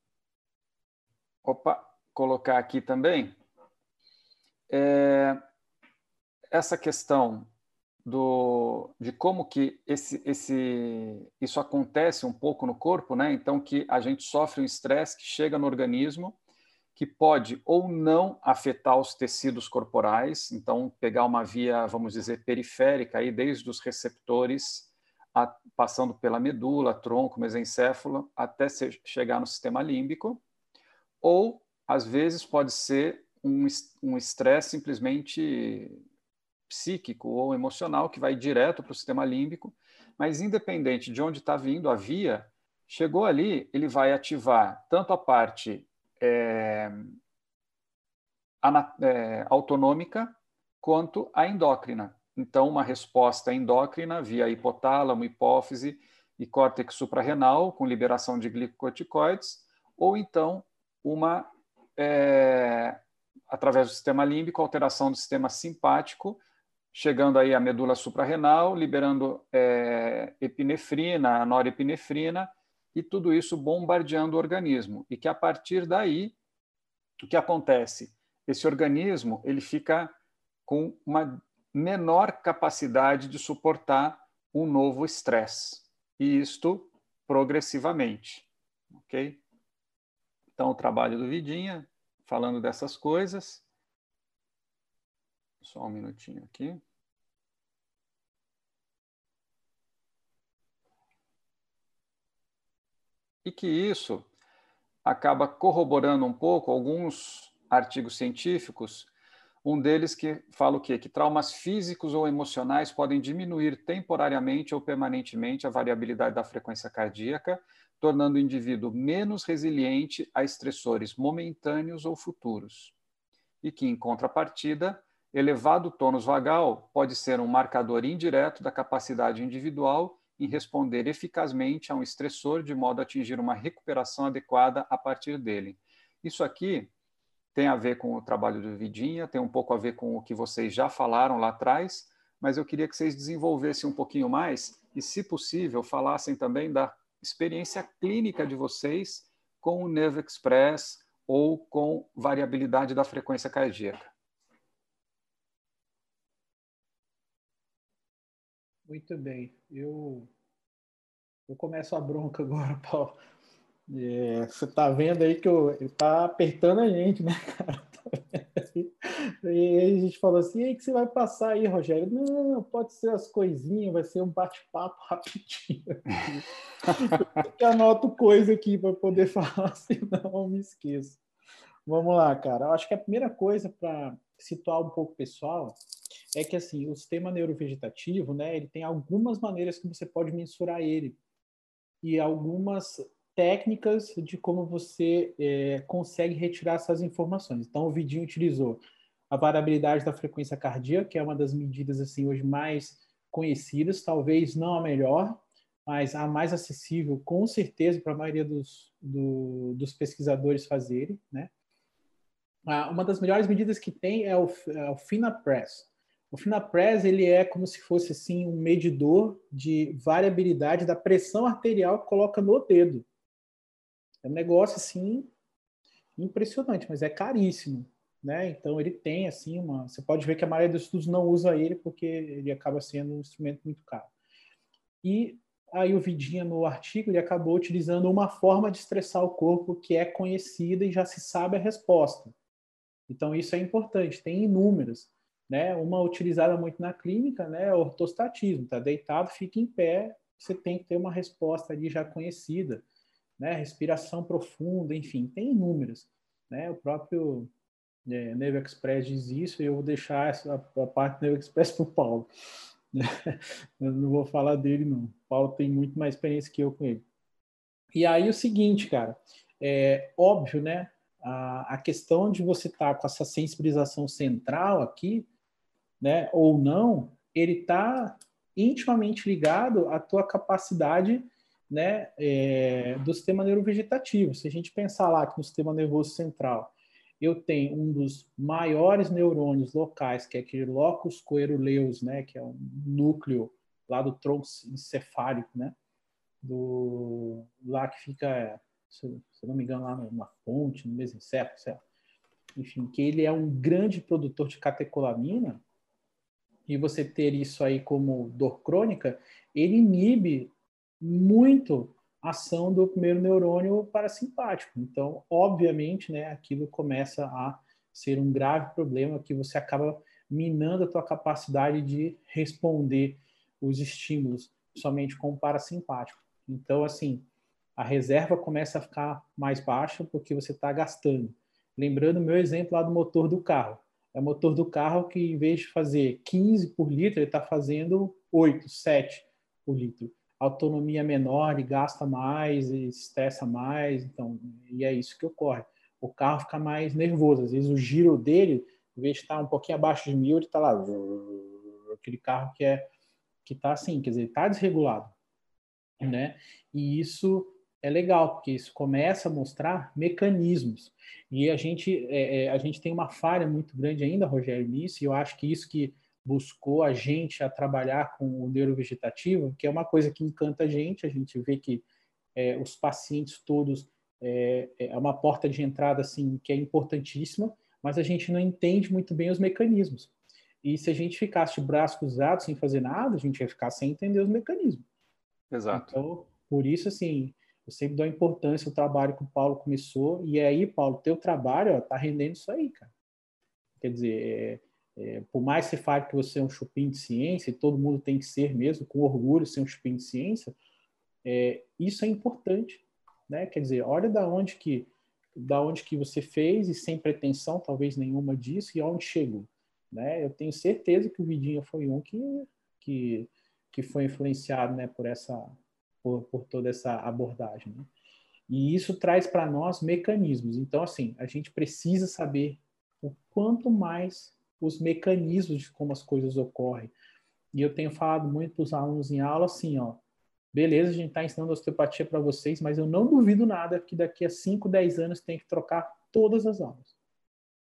Speaker 2: opa, colocar aqui também. É, essa questão do, de como que esse, esse, isso acontece um pouco no corpo, né? Então, que a gente sofre um estresse que chega no organismo que pode ou não afetar os tecidos corporais, então pegar uma via, vamos dizer, periférica, aí, desde os receptores, a, passando pela medula, tronco, mesencéfalo, até chegar no sistema límbico, ou, às vezes, pode ser um estresse simplesmente psíquico ou emocional, que vai direto para o sistema límbico, mas independente de onde está vindo a via, chegou ali, ele vai ativar tanto a parte é, é, autonômica quanto a endócrina. Então, uma resposta endócrina via hipotálamo, hipófise e córtex suprarrenal, com liberação de glicocorticoides, ou então uma, é, através do sistema límbico, alteração do sistema simpático, chegando aí à medula suprarrenal, liberando é, epinefrina, norepinefrina, e tudo isso bombardeando o organismo. E que a partir daí, o que acontece? Esse organismo ele fica com uma menor capacidade de suportar um novo estresse. E isto progressivamente. Ok? Então, o trabalho do Vidinha, falando dessas coisas. Só um minutinho aqui. E que isso acaba corroborando um pouco alguns artigos científicos, um deles que fala o quê? Que traumas físicos ou emocionais podem diminuir temporariamente ou permanentemente a variabilidade da frequência cardíaca, tornando o indivíduo menos resiliente a estressores momentâneos ou futuros. e que, em contrapartida, elevado tônus vagal pode ser um marcador indireto da capacidade individual em responder eficazmente a um estressor de modo a atingir uma recuperação adequada a partir dele. Isso aqui tem a ver com o trabalho do Vidinha, tem um pouco a ver com o que vocês já falaram lá atrás, mas eu queria que vocês desenvolvessem um pouquinho mais e, se possível, falassem também da experiência clínica de vocês com o Nerve Express ou com variabilidade da frequência cardíaca.
Speaker 3: Muito bem. Eu, eu começo a bronca [LAUGHS] agora, Paulo. É, você está vendo aí que eu, ele está apertando a gente, né, cara? [LAUGHS] E aí a gente falou assim, e que você vai passar aí, Rogério? Não, pode ser as coisinhas, vai ser um bate-papo [LAUGHS] rapidinho. eu anoto coisa aqui para poder falar, senão me esqueço. Vamos lá, cara. Eu acho que a primeira coisa para situar um pouco o pessoal é que assim, o sistema neurovegetativo, né, ele tem algumas maneiras que você pode mensurar ele e algumas técnicas de como você é, consegue retirar essas informações. Então, o Vidinho utilizou a variabilidade da frequência cardíaca, que é uma das medidas assim hoje mais conhecidas, talvez não a melhor, mas a mais acessível, com certeza, para a maioria dos, do, dos pesquisadores fazerem, né? Ah, uma das melhores medidas que tem é o, é o FinaPress. O FinaPress ele é como se fosse assim um medidor de variabilidade da pressão arterial que coloca no dedo. É um negócio assim impressionante, mas é caríssimo, né? Então ele tem assim uma, você pode ver que a maioria dos estudos não usa ele porque ele acaba sendo um instrumento muito caro. E aí o Vidinha no artigo ele acabou utilizando uma forma de estressar o corpo que é conhecida e já se sabe a resposta. Então isso é importante, tem inúmeras né? Uma utilizada muito na clínica, né? É o ortostatismo, tá deitado, fica em pé, você tem que ter uma resposta ali já conhecida, né? Respiração profunda, enfim, tem inúmeras, né? O próprio é, Neve Express diz isso e eu vou deixar essa, a, parte do Neve Express para o Paulo. Né? [LAUGHS] Não vou falar dele, não. O Paulo tem muito mais experiência que eu com ele. E aí o seguinte, cara, é óbvio, né? A, a questão de você estar tá com essa sensibilização central aqui, né, ou não, ele está intimamente ligado à tua capacidade né, é, do sistema neurovegetativo. Se a gente pensar lá que no sistema nervoso central eu tenho um dos maiores neurônios locais, que é aquele locus coeruleus, né, que é um núcleo lá do tronco encefálico, né, do, lá que fica, se, se não me engano, lá numa fonte, no mesencéfalo, certo? enfim, que ele é um grande produtor de catecolamina, e você ter isso aí como dor crônica, ele inibe muito a ação do primeiro neurônio parasimpático. Então, obviamente, né, aquilo começa a ser um grave problema que você acaba minando a tua capacidade de responder os estímulos somente com o parasimpático. Então, assim, a reserva começa a ficar mais baixa porque você está gastando. Lembrando o meu exemplo lá do motor do carro é o motor do carro que, em vez de fazer 15 por litro, ele está fazendo 8, 7 por litro. Autonomia menor, ele gasta mais, ele estressa mais, então, e é isso que ocorre. O carro fica mais nervoso, às vezes o giro dele, em vez de estar um pouquinho abaixo de mil, ele está lá, aquele carro que é que está assim, quer dizer, está desregulado, né? E isso é legal, porque isso começa a mostrar mecanismos. E a gente, é, é, a gente tem uma falha muito grande ainda, Rogério, nisso, e eu acho que isso que buscou a gente a trabalhar com o neurovegetativo, que é uma coisa que encanta a gente, a gente vê que é, os pacientes todos é, é uma porta de entrada assim que é importantíssima, mas a gente não entende muito bem os mecanismos. E se a gente ficasse de braço cruzado sem fazer nada, a gente ia ficar sem entender os mecanismos.
Speaker 2: Exato.
Speaker 3: Então, por isso, assim, eu sempre dou importância ao trabalho que o Paulo começou. E aí, Paulo, teu trabalho ó, tá rendendo isso aí, cara. Quer dizer, é, é, por mais que você fale que você é um chupim de ciência, e todo mundo tem que ser mesmo, com orgulho, ser um chupim de ciência, é, isso é importante, né? Quer dizer, olha da onde que da onde que você fez e sem pretensão, talvez nenhuma disso, e aonde chegou, né? Eu tenho certeza que o Vidinha foi um que que, que foi influenciado, né, por essa por, por toda essa abordagem. Né? E isso traz para nós mecanismos. Então, assim, a gente precisa saber o quanto mais os mecanismos de como as coisas ocorrem. E eu tenho falado muito para os alunos em aula assim, ó, beleza, a gente está ensinando osteopatia para vocês, mas eu não duvido nada que daqui a 5, 10 anos tem que trocar todas as aulas.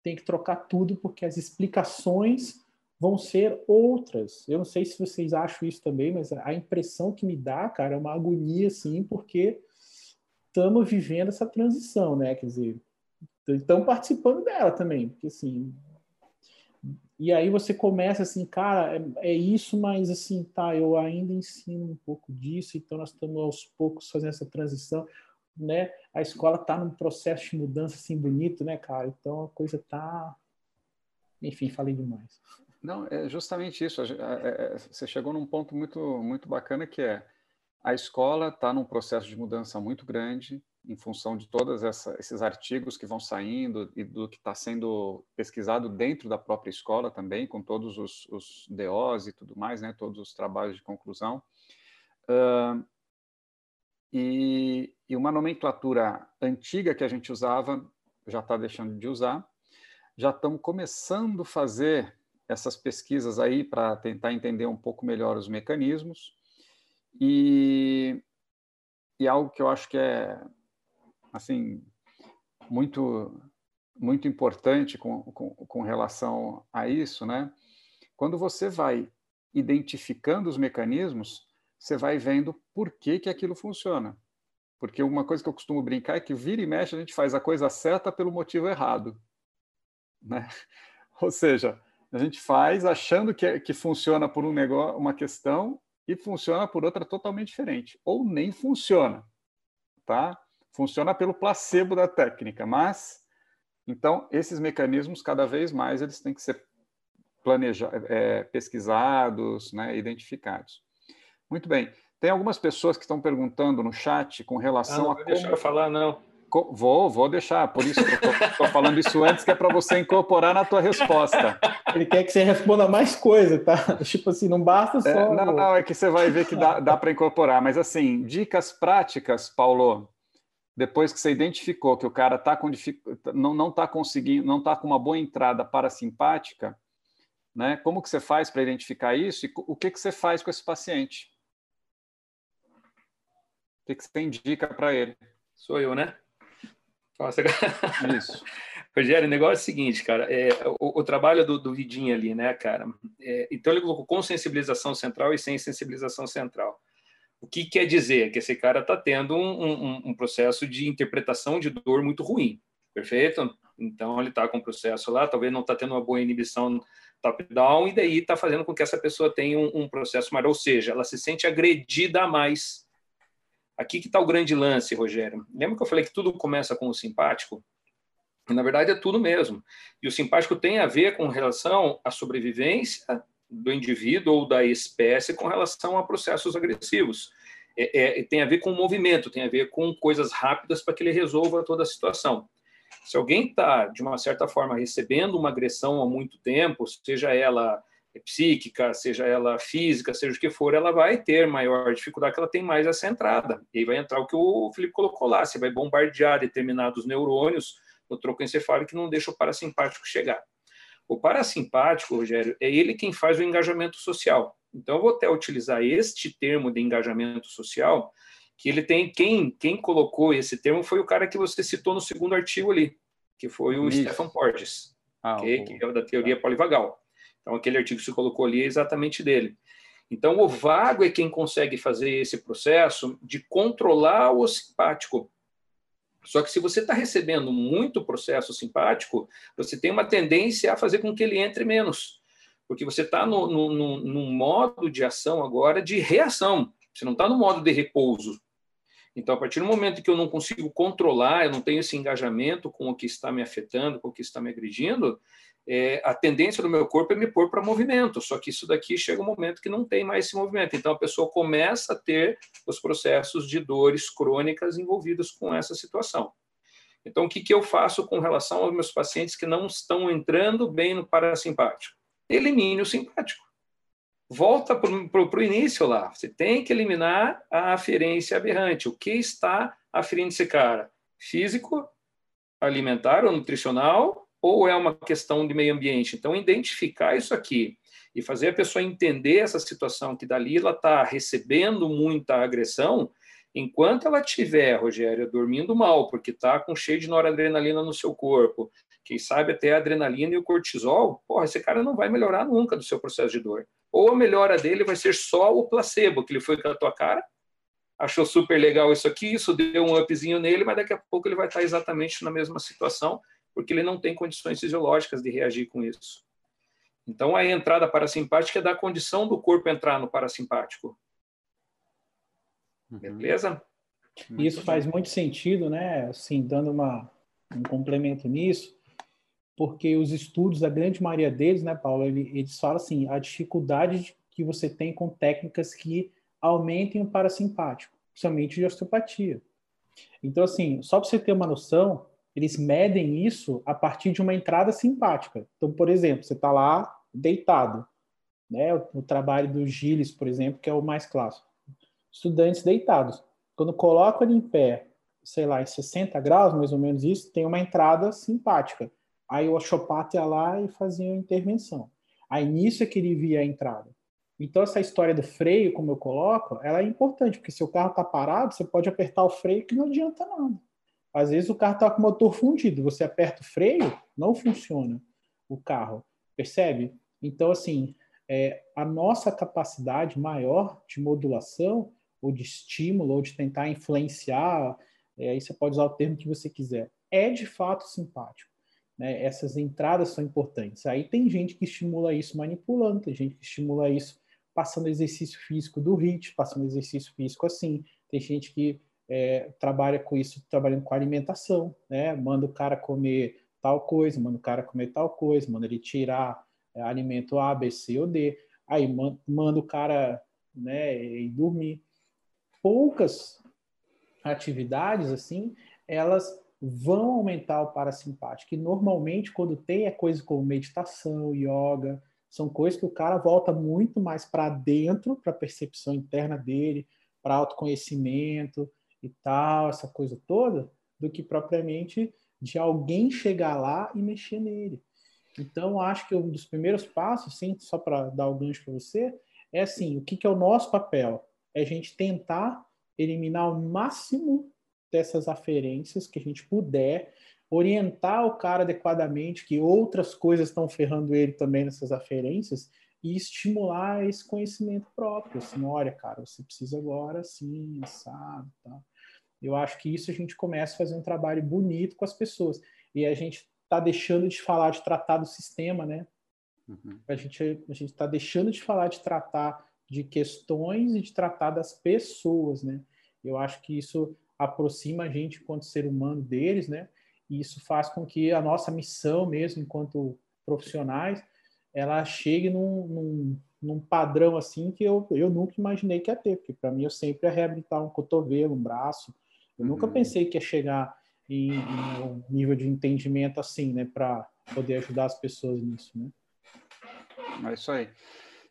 Speaker 3: Tem que trocar tudo, porque as explicações vão ser outras. Eu não sei se vocês acham isso também, mas a impressão que me dá, cara, é uma agonia, assim, porque estamos vivendo essa transição, né? Quer dizer, estão participando dela também, porque assim. E aí você começa assim, cara, é, é, isso, mas assim, tá, eu ainda ensino um pouco disso, então nós estamos aos poucos fazendo essa transição, né? A escola está num processo de mudança assim bonito, né, cara? Então a coisa tá, enfim, falei demais.
Speaker 2: Não, é justamente isso. É, é, você chegou num ponto muito, muito bacana que é a escola está num processo de mudança muito grande em função de todos esses artigos que vão saindo e do que está sendo pesquisado dentro da própria escola também, com todos os, os DOs e tudo mais, né, todos os trabalhos de conclusão. Uh, e, e uma nomenclatura antiga que a gente usava já está deixando de usar, já estão começando a fazer essas pesquisas aí para tentar entender um pouco melhor os mecanismos. E, e algo que eu acho que é assim muito muito importante com, com, com relação a isso, né? Quando você vai identificando os mecanismos, você vai vendo por que, que aquilo funciona. Porque uma coisa que eu costumo brincar é que vira e mexe a gente faz a coisa certa pelo motivo errado. Né? [LAUGHS] Ou seja, a gente faz achando que, que funciona por um negócio, uma questão e funciona por outra totalmente diferente, ou nem funciona, tá? Funciona pelo placebo da técnica, mas então esses mecanismos cada vez mais eles têm que ser planejados, é, pesquisados, né, identificados. Muito bem. Tem algumas pessoas que estão perguntando no chat com relação
Speaker 4: ah,
Speaker 2: não
Speaker 4: a como... eu falar não.
Speaker 2: Vou, vou deixar. Por isso que eu estou falando isso antes, que é para você incorporar na tua resposta.
Speaker 3: Ele quer que você responda mais coisa, tá? [LAUGHS] Tipo assim, não basta só.
Speaker 2: É, não, não, é que você vai ver que dá, dá para incorporar. Mas assim, dicas práticas, Paulo. Depois que você identificou que o cara tá com não não está conseguindo, não está com uma boa entrada parasimpática, né? Como que você faz para identificar isso e o que que você faz com esse paciente? O que que você indica para ele?
Speaker 4: Sou eu, né? Nossa, [LAUGHS] Isso. Rogério, o negócio é o seguinte, cara, é, o, o trabalho do, do Vidinho ali, né, cara? É, então ele colocou com sensibilização central e sem sensibilização central. O que quer dizer? Que esse cara está tendo um, um, um, processo de interpretação de dor muito ruim, perfeito? Então ele está com um processo lá, talvez não está tendo uma boa inibição top-down, e daí está fazendo com que essa pessoa tenha um, um processo maior, ou seja, ela se sente agredida a mais Aqui que está o grande lance, Rogério. Lembra que eu falei que tudo começa com o simpático? Na verdade, é tudo mesmo. E o simpático tem a ver com relação à sobrevivência do indivíduo ou da espécie com relação a processos agressivos. É, é, tem a ver com movimento, tem a ver com coisas rápidas para que ele resolva toda a situação. Se alguém está, de uma certa forma, recebendo uma agressão há muito tempo, seja ela psíquica, seja ela física, seja o que for, ela vai ter maior dificuldade, que ela tem mais essa entrada. E aí vai entrar o que o Felipe colocou lá, você vai bombardear determinados neurônios no tronco encefálico que não deixa o parasimpático chegar. O parasimpático, Rogério, é ele quem faz o engajamento social. Então, eu vou até utilizar este termo de engajamento social, que ele tem, quem, quem colocou esse termo foi o cara que você citou no segundo artigo ali, que foi o Isso. Stefan Porges, ah, okay? o... que é da teoria tá. polivagal. Então, aquele artigo que você colocou ali é exatamente dele. Então, o vago é quem consegue fazer esse processo de controlar o simpático. Só que se você está recebendo muito processo simpático, você tem uma tendência a fazer com que ele entre menos. Porque você está no, no, no, num modo de ação agora de reação. Você não está no modo de repouso. Então, a partir do momento que eu não consigo controlar, eu não tenho esse engajamento com o que está me afetando, com o que está me agredindo, é, a tendência do meu corpo é me pôr para movimento, só que isso daqui chega um momento que não tem mais esse movimento. Então a pessoa começa a ter os processos de dores crônicas envolvidos com essa situação. Então o que, que eu faço com relação aos meus pacientes que não estão entrando bem no parasimpático? Elimine o simpático. Volta para o início lá. Você tem que eliminar a aferência aberrante. O que está aferindo esse cara? Físico, alimentar ou nutricional ou é uma questão de meio ambiente? Então, identificar isso aqui e fazer a pessoa entender essa situação, que dali ela está recebendo muita agressão, enquanto ela tiver, Rogério, dormindo mal, porque está com cheio de noradrenalina no seu corpo, quem sabe até a adrenalina e o cortisol, porra, esse cara não vai melhorar nunca do seu processo de dor. Ou a melhora dele vai ser só o placebo, que ele foi com a tua cara, achou super legal isso aqui, isso deu um upzinho nele, mas daqui a pouco ele vai estar exatamente na mesma situação, porque ele não tem condições fisiológicas de reagir com isso. Então, a entrada parasimpática é da condição do corpo entrar no parasimpático. Uhum. Beleza?
Speaker 3: Isso faz muito sentido, né? Assim, dando uma, um complemento nisso, porque os estudos, a grande maioria deles, né, Paulo, eles falam assim, a dificuldade que você tem com técnicas que aumentem o parasimpático, principalmente de osteopatia. Então, assim, só para você ter uma noção, eles medem isso a partir de uma entrada simpática. Então, por exemplo, você está lá deitado, né? O, trabalho do Gilles, por exemplo, que é o mais clássico. Estudantes deitados. Quando colocam ele em pé, sei lá, em 60 graus, mais ou menos isso, tem uma entrada simpática. Aí o osteopata ia lá e fazia a intervenção. Aí nisso é que ele via a entrada. Então, essa história do freio, como eu coloco, ela é importante, porque se o carro está parado, você pode apertar o freio que não adianta nada. Às vezes o carro está com o motor fundido, você aperta o freio, não funciona o carro, percebe? Então, assim, é, a nossa capacidade maior de modulação, ou de estímulo, ou de tentar influenciar, é, aí você pode usar o termo que você quiser, é de fato simpático. Né? Essas entradas são importantes. Aí tem gente que estimula isso manipulando, tem gente que estimula isso passando exercício físico do HIIT, passando exercício físico assim. Tem gente que é, trabalha com isso, trabalhando com alimentação, né? Manda o cara comer tal coisa, manda o cara comer tal coisa, manda ele tirar é, alimento A, B, C ou D. Aí manda o cara né, ir dormir. Poucas atividades assim, elas vão aumentar o parasimpático. E normalmente, quando tem é coisa como meditação, yoga, são coisas que o cara volta muito mais para dentro, para a percepção interna dele, para autoconhecimento e tal, essa coisa toda, do que propriamente de alguém chegar lá e mexer nele. Então, acho que um dos primeiros passos, sim, só para dar o gancho para você, é assim: o que, que é o nosso papel? É a gente tentar eliminar o máximo dessas aferências que a gente puder orientar o cara adequadamente, que outras coisas estão ferrando ele também nessas aferências, e estimular esse conhecimento próprio. Assim, olha, cara, você precisa agora sim, sabe? Tá? Eu acho que isso a gente começa a fazer um trabalho bonito com as pessoas. E a gente está deixando de falar de tratar do sistema, né? Uhum. A gente a gente está deixando de falar de tratar de questões e de tratar das pessoas, né? Eu acho que isso aproxima a gente enquanto ser humano deles, né? E isso faz com que a nossa missão mesmo, enquanto profissionais, ela chegue num, num, num padrão assim que eu, eu nunca imaginei que ia ter, porque para mim eu sempre ia reabilitar um cotovelo, um braço. Eu uhum. nunca pensei que ia chegar em, em, um nível de entendimento assim, né, para poder ajudar as pessoas nisso, né?
Speaker 2: É isso aí.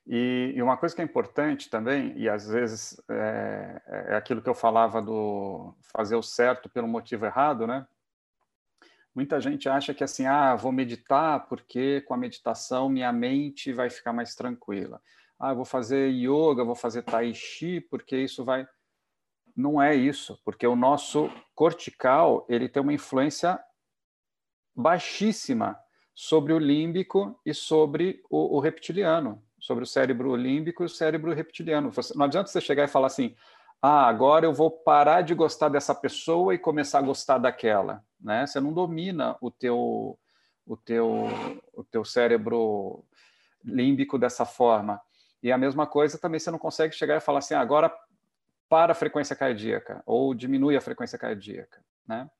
Speaker 2: E, e, uma coisa que é importante também, e às vezes é, é aquilo que eu falava do fazer o certo pelo motivo errado, né? Muita gente acha que assim, ah, vou meditar porque com a meditação minha mente vai ficar mais tranquila. Ah, vou fazer yoga, vou fazer tai chi porque isso vai não é isso, porque o nosso cortical, ele tem uma influência baixíssima sobre o límbico e sobre o, o reptiliano, sobre o cérebro límbico e o cérebro reptiliano. Não adianta você chegar e falar assim: ah, agora eu vou parar de gostar dessa pessoa e começar a gostar daquela, né? Você não domina o teu o teu o teu cérebro límbico dessa forma. E a mesma coisa também você não consegue chegar e falar assim, ah, agora para a frequência cardíaca ou diminui a frequência cardíaca, né?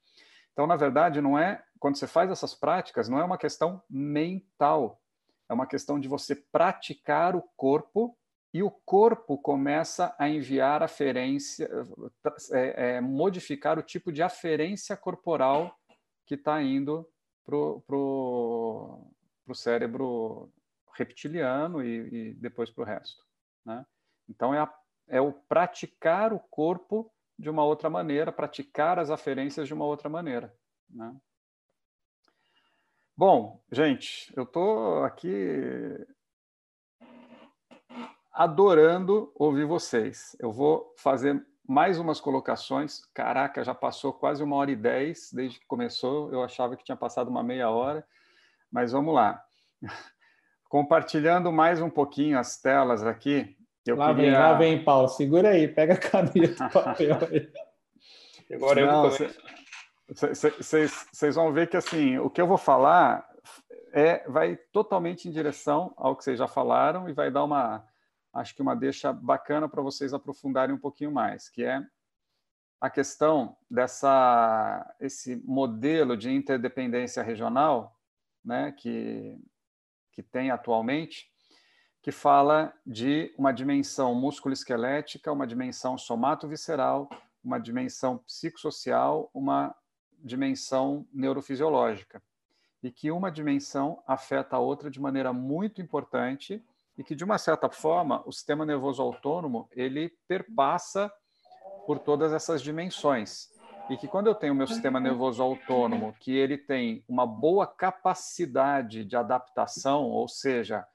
Speaker 2: Então, na verdade, não é quando você faz essas práticas, não é uma questão mental, é uma questão de você praticar o corpo e o corpo começa a enviar aferência, é, é, modificar o tipo de aferência corporal que está indo para o cérebro reptiliano e, e depois para o resto. Né? Então, é, a, é o praticar o corpo de uma outra maneira, praticar as aferências de uma outra maneira. Né? Bom, gente, eu estou aqui adorando ouvir vocês. Eu vou fazer mais umas colocações. Caraca, já passou quase uma hora e dez desde que começou. Eu achava que tinha passado uma meia hora, mas vamos lá. [LAUGHS] Compartilhando mais um pouquinho as telas aqui.
Speaker 3: Eu lá queria... vem, lá vem, Paulo. Segura aí, pega a caneta e papel aí. [LAUGHS]
Speaker 2: Agora Não, eu Vocês vão ver que assim, o que eu vou falar é, vai totalmente em direção ao que vocês já falaram e vai dar uma, acho que uma deixa bacana para vocês aprofundarem um pouquinho mais, que é a questão dessa esse modelo de interdependência regional, né, que que tem atualmente, que fala de uma dimensão musculoesquelética, uma dimensão somato-visceral, uma dimensão psicossocial, uma dimensão neurofisiológica. E que uma dimensão afeta a outra de maneira muito importante e que, de uma certa forma, o sistema nervoso autônomo ele perpassa por todas essas dimensões. E que quando eu tenho o meu sistema nervoso autônomo, que ele tem uma boa capacidade de adaptação, ou seja,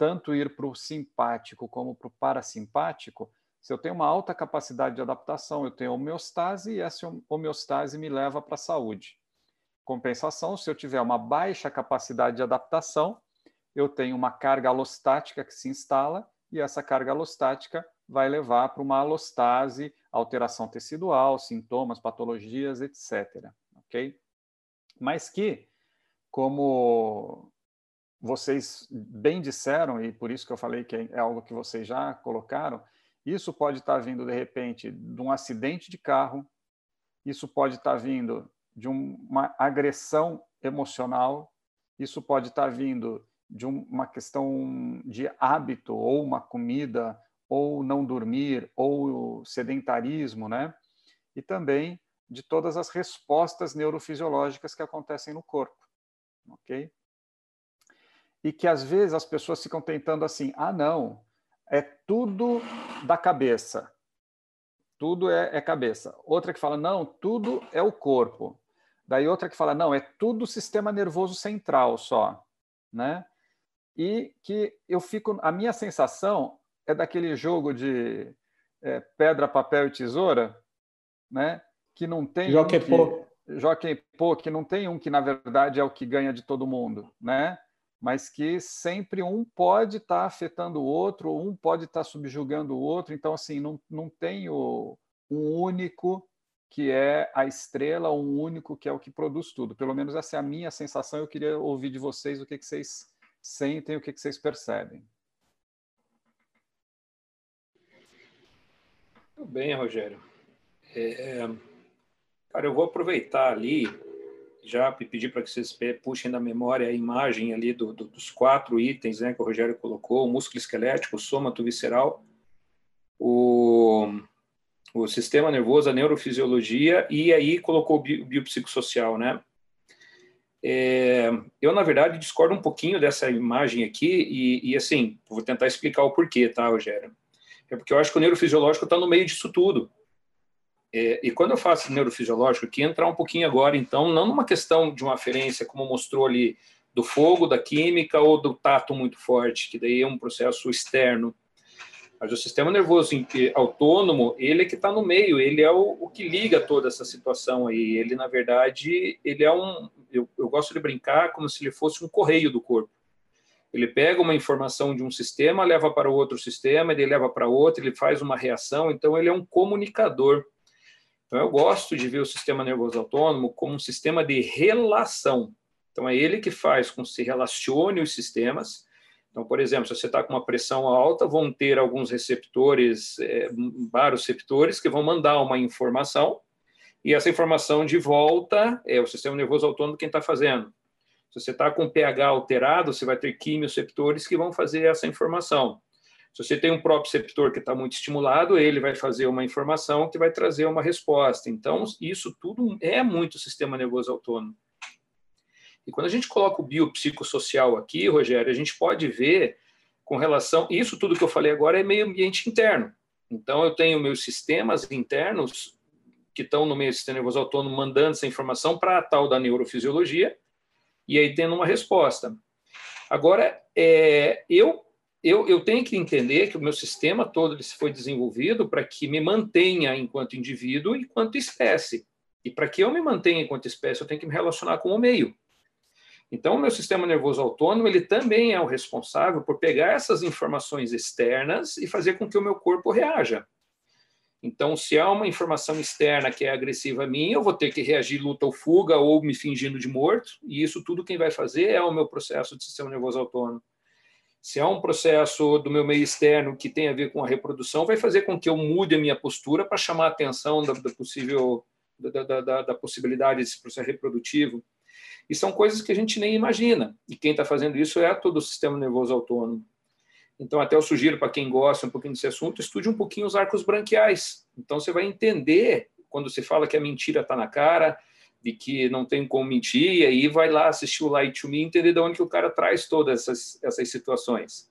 Speaker 2: tanto ir para o simpático como para o parasimpático, se eu tenho uma alta capacidade de adaptação, eu tenho homeostase e essa homeostase me leva para a saúde. Compensação, se eu tiver uma baixa capacidade de adaptação, eu tenho uma carga alostática que se instala e essa carga alostática vai levar para uma alostase, alteração tecidual, sintomas, patologias, etc. Ok? Mas que, como vocês bem disseram, e por isso que eu falei que é algo que vocês já colocaram, isso pode estar vindo, de repente, de um acidente de carro, isso pode estar vindo de uma agressão emocional, isso pode estar vindo de uma questão de hábito, ou uma comida, ou não dormir, ou sedentarismo, né? E também de todas as respostas neurofisiológicas que acontecem no corpo, ok? E que às vezes as pessoas ficam tentando assim, ah, não, é tudo da cabeça, tudo é, é cabeça. Outra que fala, não, tudo é o corpo. Daí outra que fala, não, é tudo sistema nervoso central só, né? e que eu fico. A minha sensação é daquele jogo de é, pedra, papel e tesoura, né? Que não tem.
Speaker 3: Joquepô.
Speaker 2: Um Joquepô, que não tem um que, na verdade, é o que ganha de todo mundo, né? Mas que sempre um pode estar tá afetando o outro, um pode estar tá subjugando o outro. Então, assim, não, não tem o, um único que é a estrela, um único que é o que produz tudo. Pelo menos essa é a minha sensação. Eu queria ouvir de vocês o que, que vocês sentem o que, que vocês percebem.
Speaker 4: Muito bem, Rogério. É, cara, eu vou aproveitar ali, já pedir para que vocês puxem da memória a imagem ali do, do, dos quatro itens né, que o Rogério colocou: o músculo esquelético, o sômato visceral, o, o sistema nervoso, a neurofisiologia, e aí colocou o biopsicossocial, né? É, eu, na verdade, discordo um pouquinho dessa imagem aqui e, e, assim, vou tentar explicar o porquê, tá, Rogério? É porque eu acho que o neurofisiológico está no meio disso tudo. É, e quando eu faço neurofisiológico, aqui entrar um pouquinho agora, então, não numa questão de uma aferência, como mostrou ali, do fogo, da química ou do tato muito forte, que daí é um processo externo, mas o sistema nervoso autônomo, ele é que está no meio, ele é o, o, que liga toda essa situação aí. Ele, na verdade, ele é um. Eu, eu gosto de brincar como se ele fosse um correio do corpo. Ele pega uma informação de um sistema, leva para outro sistema, ele leva para outro, ele faz uma reação, então ele é um comunicador. Então eu gosto de ver o sistema nervoso autônomo como um sistema de relação. Então é ele que faz com que se relacione os sistemas então, por exemplo, se você está com uma pressão alta, vão ter alguns receptores, é, vários receptores, que vão mandar uma informação, e essa informação de volta é o sistema nervoso autônomo quem está fazendo. Se você está com pH alterado, você vai ter quimioceptores que vão fazer essa informação. Se você tem um receptor que está muito estimulado, ele vai fazer uma informação que vai trazer uma resposta. Então, isso tudo é muito sistema nervoso autônomo. E quando a gente coloca o biopsicossocial aqui, Rogério, a gente pode ver com relação. Isso tudo que eu falei agora é meio ambiente interno. Então, eu tenho meus sistemas internos que estão no meio do sistema nervoso autônomo mandando essa informação para a tal da neurofisiologia, e aí tendo uma resposta. Agora, é, eu, eu, eu tenho que entender que o meu sistema todo ele foi desenvolvido para que me mantenha enquanto indivíduo e enquanto espécie. E para que eu me mantenha enquanto espécie, eu tenho que me relacionar com o meio. Então, o meu sistema nervoso autônomo, ele também é o responsável por pegar essas informações externas e fazer com que o meu corpo reaja. Então, se há uma informação externa que é agressiva a mim, eu vou ter que reagir luta ou fuga ou me fingindo de morto, e isso tudo quem vai fazer é o meu processo de sistema nervoso autônomo. Se há um processo do meu meio externo que tem a ver com a reprodução, vai fazer com que eu mude a minha postura para chamar a atenção da, da possível da, da, da, possibilidade desse processo reprodutivo. E são coisas que a gente nem imagina. E quem está fazendo isso é todo o sistema nervoso autônomo. Então, até eu sugiro para quem gosta um pouquinho desse assunto, estude um pouquinho os arcos branquiais. Então, você vai entender quando você fala que a mentira está na cara, de que não tem como mentir, e aí vai lá assistir o Light to Me entender de onde que o cara traz todas essas, essas situações.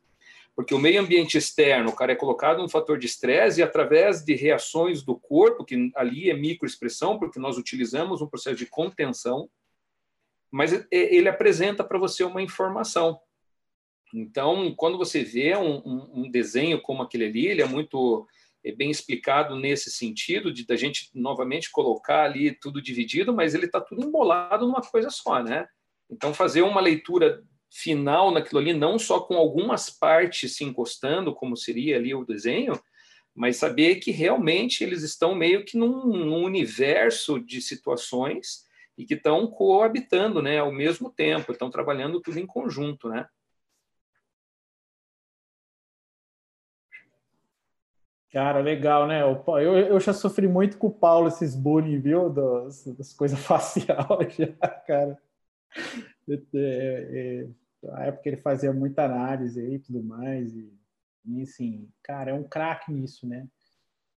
Speaker 4: Porque o meio ambiente externo, o cara é colocado um fator de estresse e através de reações do corpo, que ali é microexpressão, porque nós utilizamos um processo de contenção, mas ele apresenta para você uma informação. Então, quando você vê um, um, um, desenho como aquele ali, ele é muito é bem explicado nesse sentido, de da gente novamente colocar ali tudo dividido, mas ele está tudo embolado numa coisa só, né? Então, fazer uma leitura final naquilo ali, não só com algumas partes se encostando, como seria ali o desenho, mas saber que realmente eles estão meio que num, num universo de situações e que estão coabitando, né, ao mesmo tempo, estão trabalhando tudo em conjunto, né?
Speaker 3: Cara, legal, né? Eu, eu já sofri muito com o Paulo esses bullying, viu? Das, das coisas [LAUGHS] faciais já, cara. É, é, na época ele fazia muita análise e tudo mais. E, e assim, cara, é um craque nisso, né?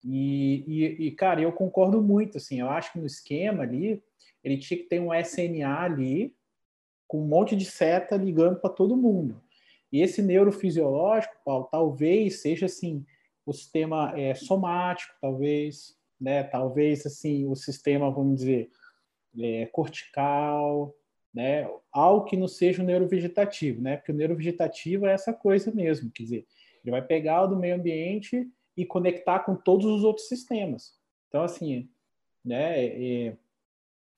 Speaker 3: E, e, e, cara, eu concordo muito, assim, eu acho que no esquema ali, ele tinha que ter um SNA ali, com um monte de seta ligando para todo mundo. E esse neurofisiológico, Paulo, talvez seja assim o sistema é, somático, talvez, né? Talvez assim o sistema, vamos dizer, é, cortical, né? Algo que não seja o neurovegetativo, né? Porque o neurovegetativo é essa coisa mesmo, quer dizer, ele vai pegar o do meio ambiente e conectar com todos os outros sistemas. Então, assim, né? É,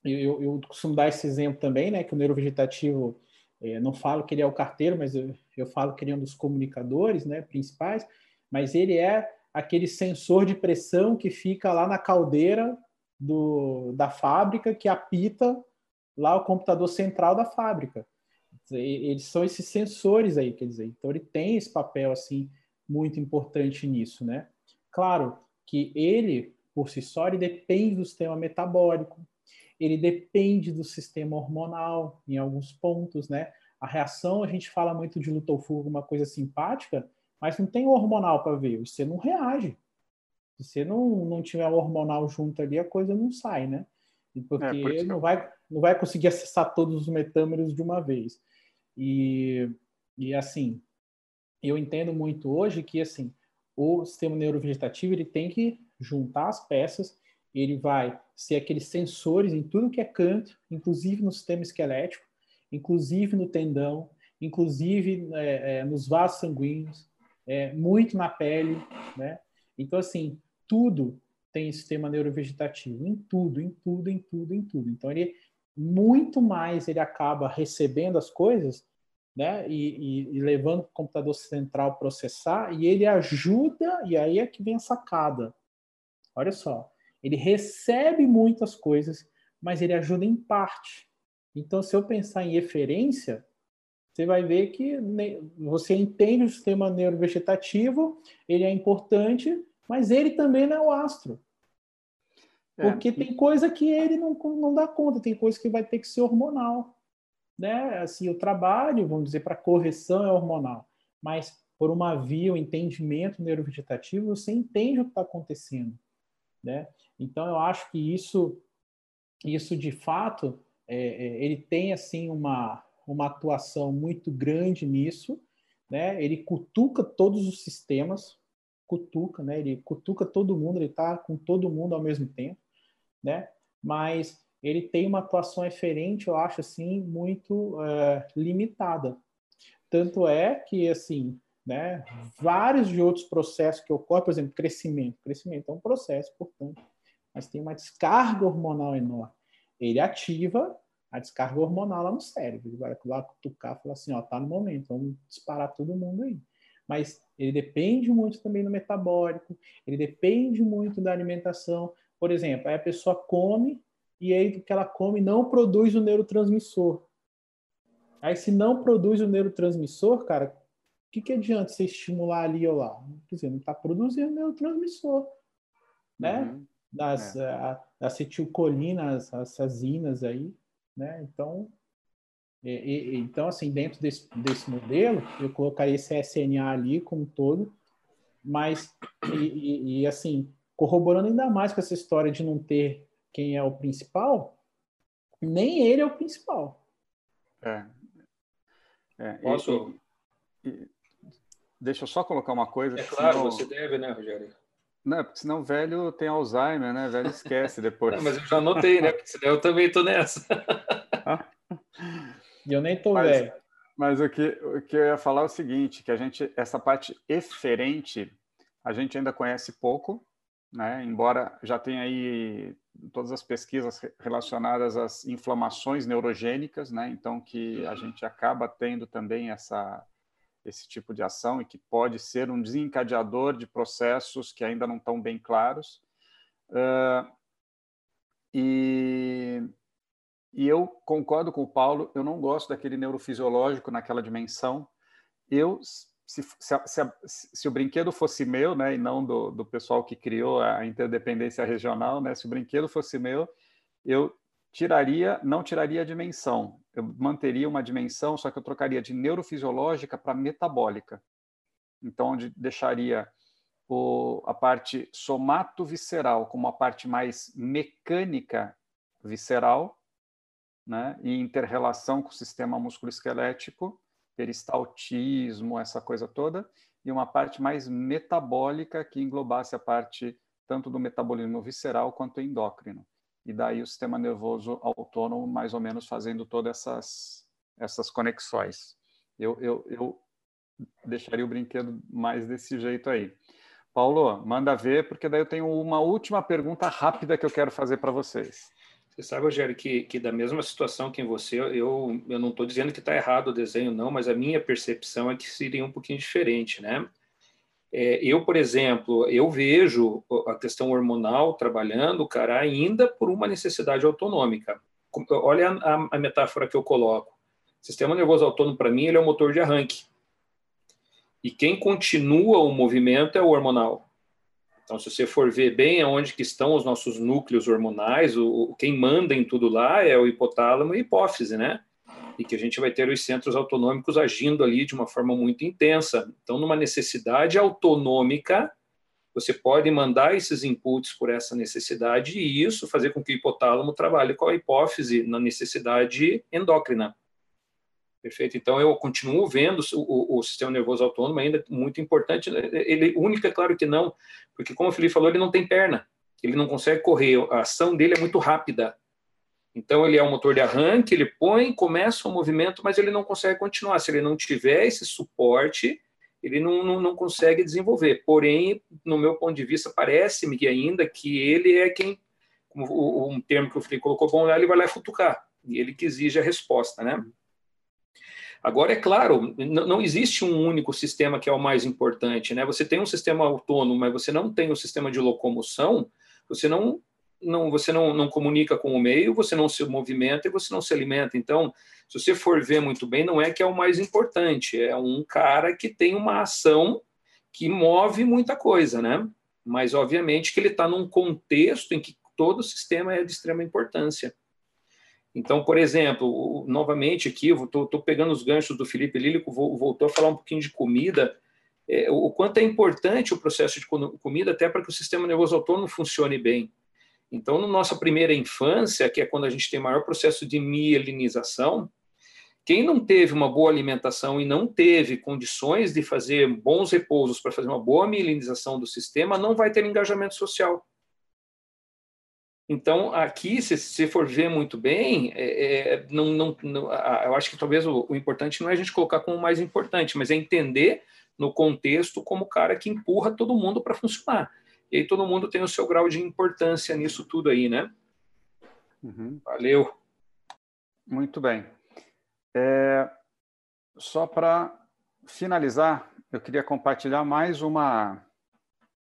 Speaker 3: eu, eu, costumo dar esse exemplo também, né? Que o neurovegetativo, é, não falo que ele é o carteiro, mas eu, eu falo que ele é um dos comunicadores, né? Principais mas ele é aquele sensor de pressão que fica lá na caldeira do, da fábrica que apita lá o computador central da fábrica. Eles são esses sensores aí, quer dizer, então ele tem esse papel assim muito importante nisso, né? Claro que ele por si só ele depende do sistema metabólico, ele depende do sistema hormonal em alguns pontos, né? A reação, a gente fala muito de fuga, uma coisa simpática, mas não tem hormonal para ver, você não reage. Se você não, não tiver hormonal junto ali, a coisa não sai, né? Porque é, por não, vai, não vai conseguir acessar todos os metâmeros de uma vez. E, e assim, eu entendo muito hoje que assim o sistema neurovegetativo ele tem que juntar as peças, ele vai ser aqueles sensores em tudo que é canto, inclusive no sistema esquelético, inclusive no tendão, inclusive é, é, nos vasos sanguíneos, é, muito na pele, né? Então, assim, tudo tem sistema neurovegetativo, em tudo, em tudo, em tudo, em tudo. Então, ele muito mais ele acaba recebendo as coisas, né? E, e, e levando para o computador central processar, e ele ajuda, e aí é que vem a sacada. Olha só, ele recebe muitas coisas, mas ele ajuda em parte. Então, se eu pensar em eferência, você vai ver que você entende o sistema neurovegetativo, ele é importante, mas ele também não é o astro. É. Porque tem coisa que ele não, não dá conta, tem coisa que vai ter que ser hormonal. Né? Assim, o trabalho, vamos dizer, para correção é hormonal, mas por uma via, o um entendimento neurovegetativo, você entende o que está acontecendo. Né? Então, eu acho que isso, isso de fato, é, é, ele tem assim uma, uma atuação muito grande nisso, né? Ele cutuca todos os sistemas, cutuca, né? Ele cutuca todo mundo, ele está com todo mundo ao mesmo tempo, né? Mas ele tem uma atuação eferente, eu acho assim, muito é, limitada. Tanto é que, assim, né, vários de outros processos que ocorrem, por exemplo, crescimento. Crescimento é um processo, portanto, mas tem uma descarga hormonal enorme. Ele ativa a descarga hormonal lá no cérebro. Ele vai lá cutucar e falar assim, ó, tá no momento, vamos disparar todo mundo aí. Mas ele depende muito também do metabólico, ele depende muito da alimentação. Por exemplo, aí a pessoa come e aí o que ela come não produz o neurotransmissor. Aí se não produz o neurotransmissor, cara, o que, que adianta você estimular ali ou lá? Quer dizer, não está produzindo neurotransmissor, né? Uhum. Das é. a, acetilcolinas, as azinas aí, né? Então, e, e, então assim, dentro desse, desse modelo, eu colocaria esse SNA ali como um todo, mas, e, e assim, corroborando ainda mais com essa história de não ter quem é o principal, nem ele é o principal.
Speaker 2: É. é Posso? E, e, deixa eu só colocar uma coisa.
Speaker 4: É claro, senão... você deve, né, Rogério?
Speaker 2: Não, porque senão velho tem Alzheimer, né? Velho esquece [LAUGHS] depois.
Speaker 4: Não, mas eu já anotei, né? Porque senão eu também tô nessa. [LAUGHS]
Speaker 3: E eu nem tô mas, velho.
Speaker 2: Mas o que, o que eu ia falar é o seguinte, que a gente, essa parte eferente, a gente ainda conhece pouco, né? Embora já tenha aí todas as pesquisas relacionadas às inflamações neurogênicas, né? Então que a gente acaba tendo também essa esse tipo de ação e que pode ser um desencadeador de processos que ainda não estão bem claros. Uh, e, e eu concordo com o Paulo, eu não gosto daquele neurofisiológico naquela dimensão. Eu se, se, se, se, o brinquedo fosse meu, né, e não do, do pessoal que criou a interdependência regional, né, se o brinquedo fosse meu, eu tiraria, não tiraria a dimensão, eu manteria uma dimensão, só que eu trocaria de neurofisiológica para metabólica. Então, onde deixaria o, a parte somato-visceral como a parte mais mecânica visceral, né, e interrelação com o sistema musculoesquelético, peristaltismo, essa coisa toda, e uma parte mais metabólica que englobasse a parte tanto do metabolismo visceral quanto endócrino. E daí o sistema nervoso autônomo mais ou menos fazendo todas essas, essas conexões. Eu, eu, eu deixaria o brinquedo mais desse jeito aí. Paulo, manda ver, porque daí eu tenho uma última pergunta rápida que eu quero fazer para vocês.
Speaker 4: Você sabe, Rogério, que, que da mesma situação que em você, eu, eu não estou dizendo que está errado o desenho, não, mas a minha percepção é que seria um pouquinho diferente, né? É, eu, por exemplo, eu vejo a questão hormonal trabalhando, cara, ainda por uma necessidade autonômica. Olha a, a metáfora que eu coloco. O sistema nervoso autônomo, para mim, ele é o motor de arranque. E quem continua o movimento é o hormonal. Então, se você for ver bem aonde que estão os nossos núcleos hormonais, o, quem manda em tudo lá é o hipotálamo e hipófise, né? E que a gente vai ter os centros autonômicos agindo ali de uma forma muito intensa. Então, numa necessidade autonômica, você pode mandar esses inputs por essa necessidade e isso fazer com que o hipotálamo trabalhe com a hipófise na necessidade endócrina. Perfeito. Então, eu continuo vendo o, o, sistema nervoso autônomo ainda muito importante. Ele única, claro que não, porque como o Felipe falou, ele não tem perna, ele não consegue correr. A ação dele é muito rápida. Então, ele é um motor de arranque, ele põe, começa o movimento, mas ele não consegue continuar. Se ele não tiver esse suporte, ele não, não, não consegue desenvolver. Porém, no meu ponto de vista, parece-me que ainda que ele é quem, um termo que o Felipe colocou bom lá, ele vai lá futucar. E ele que exige a resposta, né? Agora, é claro, não existe um único sistema que é o mais importante, né? Você tem um sistema autônomo, mas você não tem um sistema de locomoção, você não, não, você não, não comunica com o meio, você não se movimenta e você não se alimenta. Então, se você for ver muito bem, não é que é o mais importante, é um cara que tem uma ação que move muita coisa, né? Mas, obviamente, que ele está num contexto em que todo o sistema é de extrema importância. Então, por exemplo, novamente aqui, eu estou pegando os ganchos do Felipe Lílico, voltou a falar um pouquinho de comida, é, o quanto é importante o processo de comida até para que o sistema nervoso autônomo funcione bem. Então, na nossa primeira infância, que é quando a gente tem maior processo de mielinização, quem não teve uma boa alimentação e não teve condições de fazer bons repousos para fazer uma boa mielinização do sistema, não vai ter engajamento social. Então, aqui, se você for ver muito bem, é, é, não, não, não, eu acho que talvez o, o, importante não é a gente colocar como mais importante, mas é entender no contexto como o cara que empurra todo mundo para funcionar. E aí todo mundo tem o seu grau de importância nisso tudo aí, né? Uhum. Valeu.
Speaker 2: Muito bem. É, só para finalizar, eu queria compartilhar mais uma,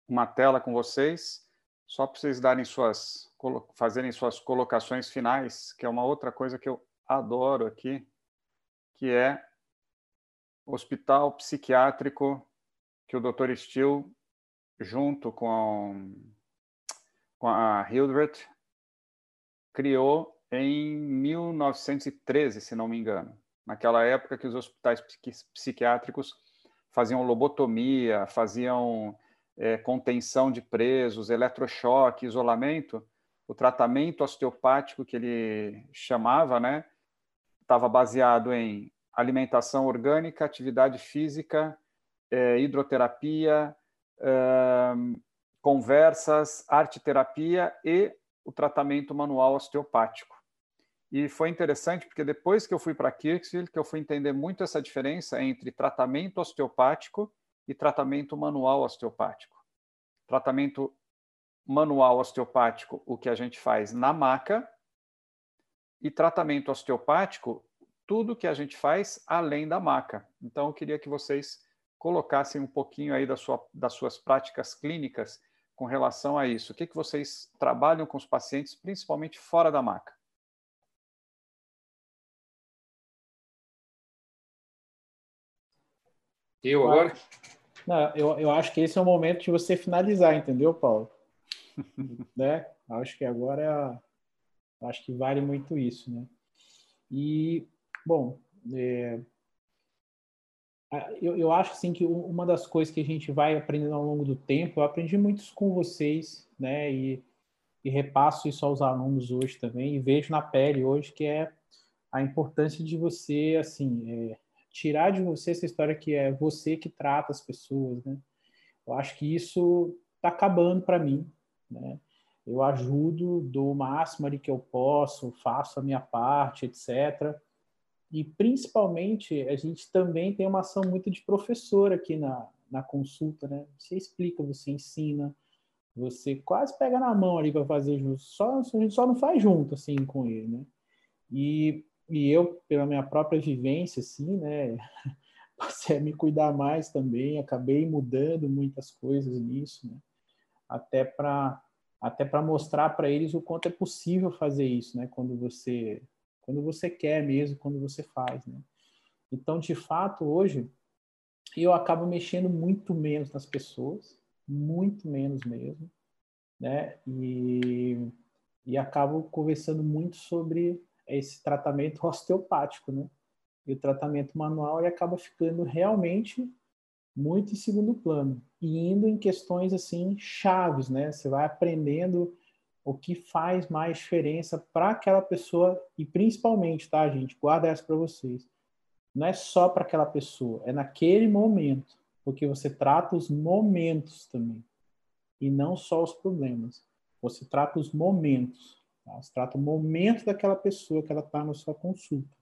Speaker 2: uma tela com vocês, só para vocês darem suas, fazerem suas colocações finais, que é uma outra coisa que eu adoro aqui, que é hospital psiquiátrico que o Dr. Steele, junto com, com a Hildreth, criou em 1913, se não me engano. Naquela época que os hospitais psiquiátricos faziam lobotomia, faziam é, contenção de presos, eletrochoque, isolamento, o tratamento osteopático que ele chamava, né, estava baseado em alimentação orgânica, atividade física, é, hidroterapia, conversas, arte terapia e o tratamento manual osteopático. E foi interessante porque depois que eu fui para Kirksville, que eu fui entender muito essa diferença entre tratamento osteopático e tratamento manual osteopático. Tratamento manual osteopático, o que a gente faz na maca, e tratamento osteopático, tudo que a gente faz além da maca. Então, eu queria que vocês colocassem um pouquinho aí da sua, das suas práticas clínicas com relação a isso. O que, que vocês trabalham com os pacientes, principalmente fora da maca?
Speaker 4: Eu agora?
Speaker 3: Não, eu, eu acho que esse é o momento de você finalizar, entendeu, Paulo? [LAUGHS] né? Acho que agora é acho que vale muito isso, né? E bom, é, eu, eu acho assim que uma das coisas que a gente vai aprendendo ao longo do tempo, eu aprendi muito isso com vocês, né? E, e repasso isso aos alunos hoje também e vejo na pele hoje que é a importância de você assim é, tirar de você essa história que é você que trata as pessoas, né? Eu acho que isso está acabando para mim, né? Eu ajudo, dou o máximo ali que eu posso, faço a minha parte, etc. E principalmente a gente também tem uma ação muito de professor aqui na, na consulta, né? Você explica, você ensina, você quase pega na mão ali para fazer junto. Só a gente só não faz junto assim com ele, né? E e eu, pela minha própria vivência, assim, né, [LAUGHS] passei a me cuidar mais também, acabei mudando muitas coisas nisso, né, até para até para mostrar para eles o quanto é possível fazer isso, né, quando você quando você quer mesmo, quando você faz, né. Então, de fato, hoje eu acabo mexendo muito menos nas pessoas, muito menos mesmo, né, e e acabo conversando muito sobre esse tratamento [LAUGHS] osteopático, né? E o tratamento manual ele acaba ficando realmente muito em segundo plano e indo em questões assim chaves, né? Você vai aprendendo o que faz mais diferença para aquela pessoa e principalmente, tá, gente? Guarda essa para vocês. Não é só para aquela pessoa, é naquele momento, porque você trata os momentos também e não só os problemas. Você trata os momentos. Tá? Você trata o momento daquela pessoa que ela está na sua consulta,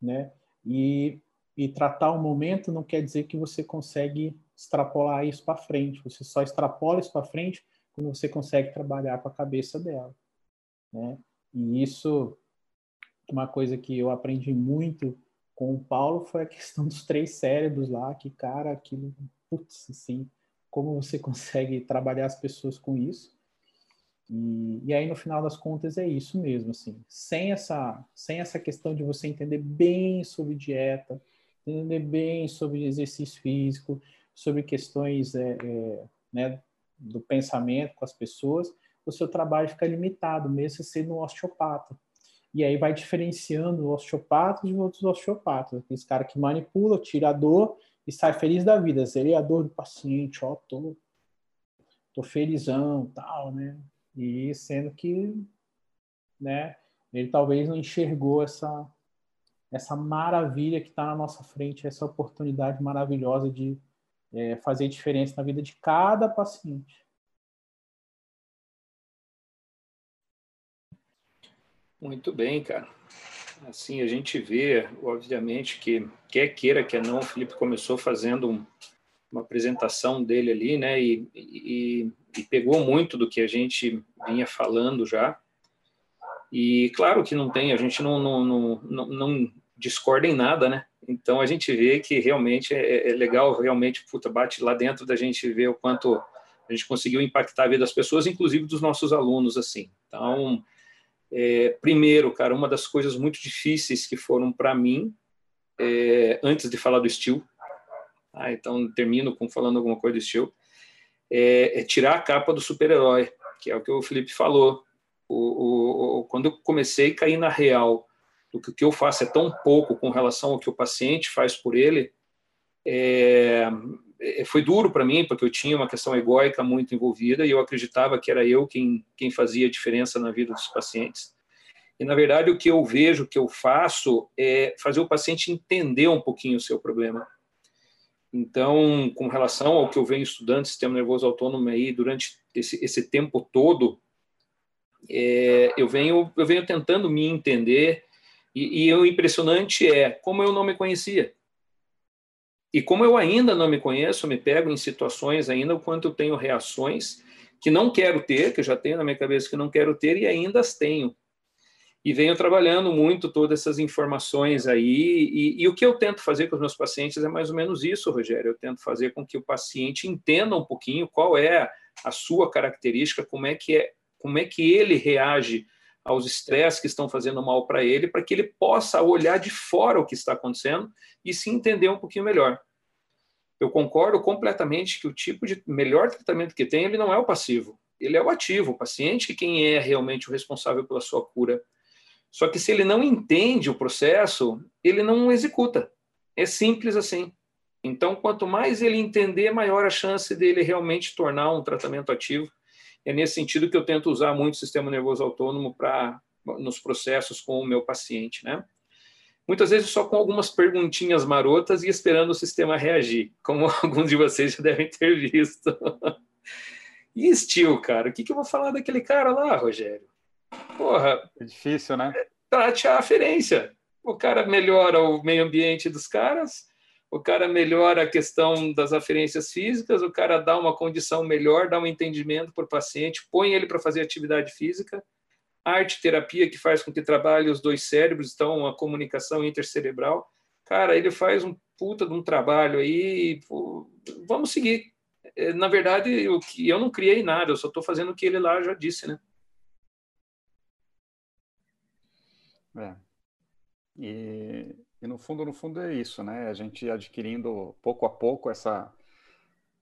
Speaker 3: né? E, e tratar o momento não quer dizer que você consegue extrapolar isso para frente. Você só extrapola isso para frente quando você consegue trabalhar com a cabeça dela, né? E isso, uma coisa que eu aprendi muito com o Paulo foi a [LAUGHS] questão dos três cérebros lá, que cara, aquilo, putz, assim, como você [LAUGHS] consegue trabalhar as pessoas com isso. E, e, aí, no final das contas, é isso mesmo, assim. Sem essa, sem essa questão de você entender bem sobre dieta, entender bem sobre exercício físico, sobre questões é, é, né, do pensamento com as pessoas, o seu trabalho fica limitado, mesmo sendo um osteopata. E aí vai diferenciando osteopatas de outros osteopatas. Aqueles cara que manipula, tira a dor e sai feliz da vida. Seria a dor do paciente, ó, tô, tô felizão, tal, né? E sendo que, né, ele talvez não enxergou essa essa maravilha que está na nossa frente, essa oportunidade maravilhosa de é, fazer diferença na vida de cada paciente.
Speaker 4: Muito bem, cara. Assim, a gente vê, obviamente, que quer queira, quer não, o Felipe começou fazendo um, uma apresentação dele ali, né? E, e, e, pegou muito do que a gente vinha falando já. E claro que não tem, a gente não, não, não, não, não discorda em nada, né? Então a gente vê que realmente é, é, legal, realmente, puta, bate lá dentro da gente ver o quanto a gente conseguiu impactar a vida das pessoas, inclusive dos nossos alunos, assim. Então, é, primeiro, cara, uma das coisas muito difíceis que foram para mim, é, antes de falar do estilo, ah, então termino com falando alguma coisa do estilo, é, é tirar a capa do super-herói, que é o que o Felipe falou. O, o, o, quando eu comecei a cair na real do que o que eu faço é tão pouco com relação ao que o paciente faz por ele, é, é, foi duro para mim, porque eu tinha uma questão egóica muito envolvida e eu acreditava que era eu quem, quem fazia a diferença na vida dos pacientes. E, na verdade, o que eu vejo, o que eu faço, é fazer o paciente entender um pouquinho o seu problema. Então, com relação ao que eu venho estudando, sistema nervoso autônomo aí, durante esse, esse tempo todo, é, eu, venho, eu venho tentando me entender e, e o impressionante é como eu não me conhecia. E como eu ainda não me conheço, me pego em situações ainda o quanto eu tenho reações que não quero ter, que eu já tenho na minha cabeça que não quero ter e ainda as tenho. E venho trabalhando muito todas essas informações aí. E, e, o que eu tento fazer com os meus pacientes é mais ou menos isso, Rogério. Eu tento fazer com que o paciente entenda um pouquinho qual é a sua característica, como é que é, como é que ele reage aos estresses que estão fazendo mal para ele, para que ele possa olhar de fora o que está acontecendo e se entender um pouquinho melhor. Eu concordo completamente que o tipo de melhor tratamento que tem, ele não é o passivo, ele é o ativo, o paciente quem é realmente o responsável pela sua cura. Só que se ele não entende o processo, ele não executa. É simples assim. Então, quanto mais ele entender, maior a chance dele realmente tornar um tratamento ativo é nesse sentido que eu tento usar muito o sistema nervoso autônomo para nos processos com o meu paciente, né? Muitas vezes só com algumas perguntinhas marotas e esperando o sistema reagir, como [LAUGHS] alguns de vocês já devem ter visto. [LAUGHS] e Steel, cara, o que, que eu vou falar daquele cara lá, Rogério?
Speaker 2: Porra. É difícil, né?
Speaker 4: Trate a aferência. O cara melhora o meio ambiente dos caras, o cara melhora a questão das aferências físicas, o cara dá uma condição melhor, dá um entendimento para o paciente, põe ele para fazer atividade física. Arte terapia que faz com que trabalhe os dois cérebros, então a comunicação intercerebral. Cara, ele faz um puta de um trabalho aí, pô, vamos seguir. É, na verdade, eu, eu não criei nada, eu só estou fazendo o que ele lá já disse, né?
Speaker 2: É. E e no fundo, no fundo é isso, né? A gente adquirindo pouco a pouco essa,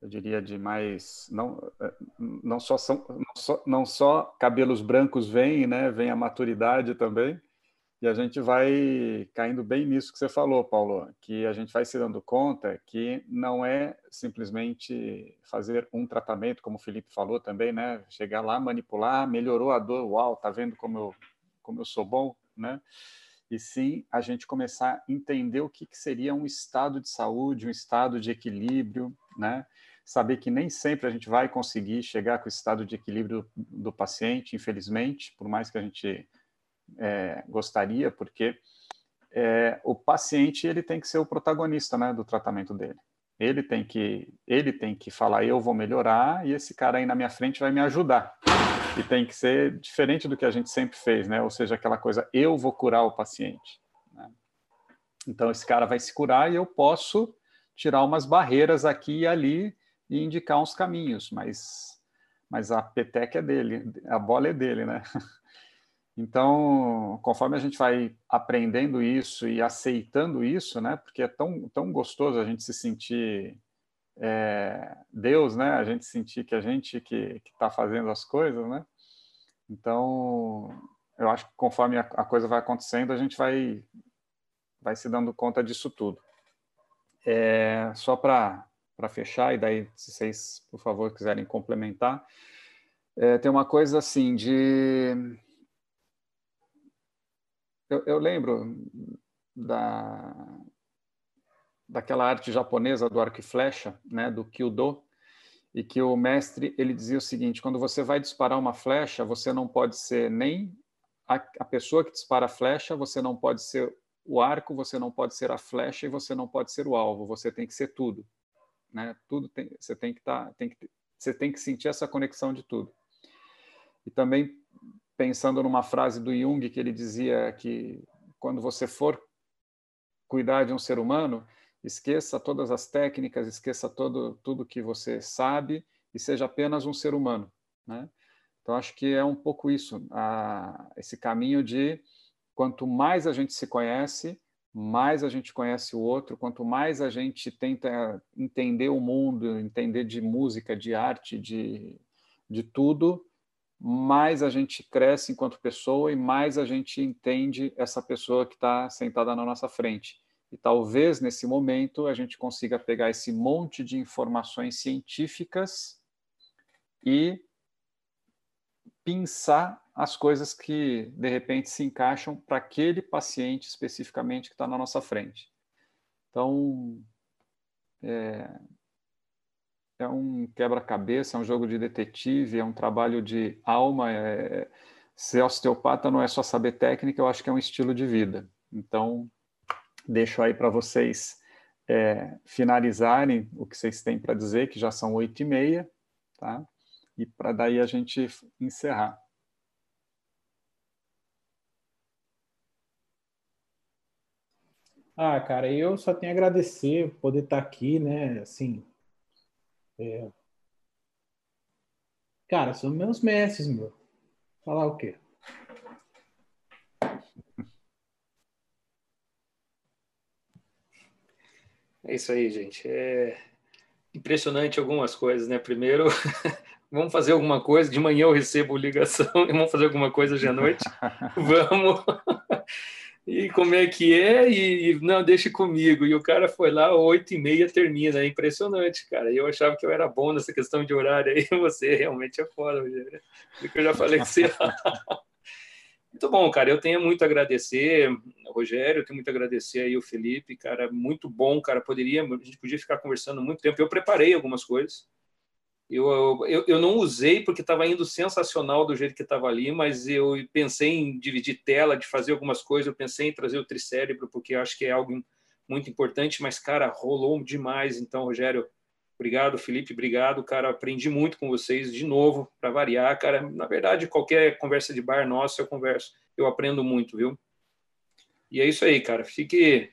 Speaker 2: eu diria, de mais não é, não só são não só, não só cabelos brancos vêm, né? Vem a maturidade também. E a gente vai caindo bem nisso que você falou, Paulo, que a gente vai se dando conta que não é simplesmente fazer um tratamento, como o Felipe falou também, né? Chegar lá, manipular, melhorou a dor, uau, tá vendo como eu, como eu sou bom, né? E sim a gente começar a entender o que, que seria um estado de saúde, um estado de equilíbrio, né? Saber que nem sempre a gente vai conseguir chegar com o estado de equilíbrio do, do paciente, infelizmente, por mais que a gente é, gostaria, porque é, o paciente ele tem que ser o protagonista, né, do tratamento dele. Ele tem que ele tem que falar eu vou melhorar e esse cara aí na minha frente vai me ajudar e tem que ser diferente do que a gente sempre fez, né? Ou seja, aquela coisa, eu vou curar o paciente. Né? Então, esse cara vai se curar e eu posso tirar umas barreiras aqui e ali e indicar uns caminhos, mas, mas a peteca é dele, a bola é dele, né? [LAUGHS] Então, conforme a gente vai aprendendo isso e aceitando isso, né? Porque é tão, tão gostoso a gente se sentir é, Deus, né? A gente sentir que a gente que está fazendo as coisas, né? Então, eu acho que conforme a, a, coisa vai acontecendo, a gente vai vai se dando conta disso tudo. É, só para fechar e daí, se vocês, por favor, quiserem complementar, é, tem uma coisa assim de eu, eu lembro da daquela arte japonesa do arco e flecha, né, do Kyudo, e que o mestre ele dizia o seguinte: quando você vai disparar uma flecha, você não pode ser nem a, a pessoa que dispara a flecha, você não pode ser o arco, você não pode ser a flecha e você não pode ser o alvo. Você tem que ser tudo, né? Tudo tem, você tem que estar, tá, tem que, você tem que sentir essa conexão de tudo. E também pensando numa frase do Jung que ele dizia que quando você for cuidar de um ser humano, esqueça todas as técnicas, esqueça todo, tudo que você sabe e seja apenas um ser humano. Né? Então, acho que é um pouco isso, a, esse caminho de quanto mais a gente se conhece, mais a gente conhece o outro, quanto mais a gente tenta entender o mundo, entender de música, de arte, de, de tudo, mais a gente cresce enquanto pessoa e mais a gente entende essa pessoa que está sentada na nossa frente. E talvez nesse momento a gente consiga pegar esse monte de informações científicas e pensar as coisas que de repente se encaixam para aquele paciente especificamente que está na nossa frente. Então, é, é um quebra-cabeça, é um jogo de detetive, é um trabalho de alma. É... Ser osteopata não é só saber técnica, eu acho que é um estilo de vida. Então, deixo aí para vocês é, finalizarem o que vocês têm para dizer, que já são oito e meia, tá? E para daí a gente encerrar.
Speaker 3: Ah, cara, eu só tenho a agradecer poder estar aqui, né? Assim, é... Cara, são meus mestres, meu. Falar o quê?
Speaker 4: É isso aí, gente. É impressionante algumas coisas, né? Primeiro, [LAUGHS] vamos fazer alguma coisa. De manhã eu recebo ligação [LAUGHS] e vamos fazer alguma coisa de à noite. [LAUGHS] vamos e como é que é, e, não, deixa comigo. E o cara foi lá, oito e meia termina, é impressionante, cara. E eu achava que eu era bom nessa questão de horário aí, você realmente é foda, Rogério. Porque eu já falei que você... muito bom, cara, eu tenho muito a agradecer, Rogério, eu tenho muito a agradecer aí o Felipe, cara, muito bom, cara, poderia, a gente podia ficar conversando muito tempo. Eu preparei algumas coisas, eu, eu, eu não usei porque estava indo sensacional do jeito que estava ali, mas eu pensei em dividir tela, de fazer algumas coisas, eu pensei em trazer o tricérebro, porque acho que é algo muito importante, mas, cara, rolou demais. Então, Rogério, obrigado, Felipe, obrigado, cara, aprendi muito com vocês, de novo, para variar, cara, na verdade, qualquer conversa de bar nossa, eu converso, eu aprendo muito, viu? E é isso aí, cara, fique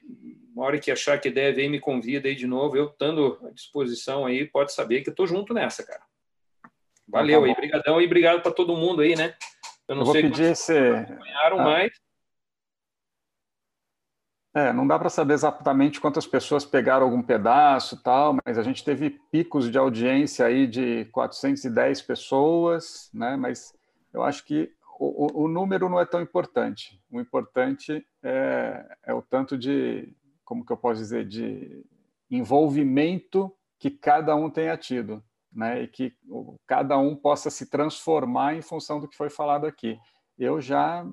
Speaker 4: uma hora que achar que deve, aí me convida aí de novo. Eu estando à disposição aí, pode saber que eu tô junto nessa, cara. Valeu então, tá aí, brigadão e obrigado para todo mundo aí, né?
Speaker 2: Eu não eu sei vou pedir esse...
Speaker 4: acompanharam, ah. mais.
Speaker 2: É, não dá para saber exatamente quantas pessoas pegaram algum pedaço tal, mas a gente teve picos de audiência aí de 410 pessoas, né? Mas eu acho que o, o número não é tão importante. O importante é, é o tanto de, como que eu posso dizer, de envolvimento que cada um tenha tido, né? E que cada um possa se transformar em função do que foi falado aqui. Eu já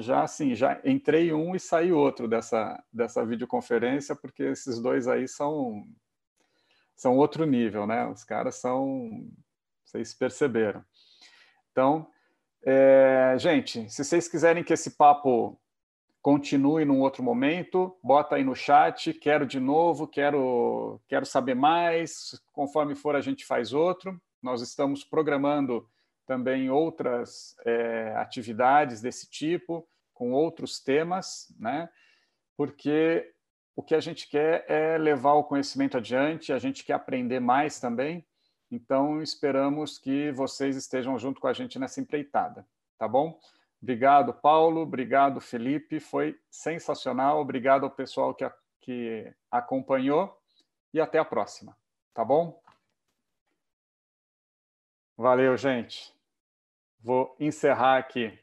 Speaker 2: já assim, já entrei um e saí outro dessa dessa videoconferência, porque esses dois aí são são outro nível, né? Os caras são vocês perceberam. Então, é, gente, se vocês quiserem que esse papo continue num outro momento, bota aí no chat, quero de novo, quero, quero saber mais, conforme for a gente faz outro. Nós estamos programando também outras é, atividades desse tipo, com outros temas, né? porque o que a gente quer é levar o conhecimento adiante, a gente quer aprender mais também, então esperamos que vocês estejam junto com a gente nessa empreitada, tá bom? Obrigado, Paulo. Obrigado, Felipe. Foi sensacional. Obrigado ao pessoal que, que acompanhou. E até a próxima. Tá bom? Valeu, gente. Vou encerrar aqui.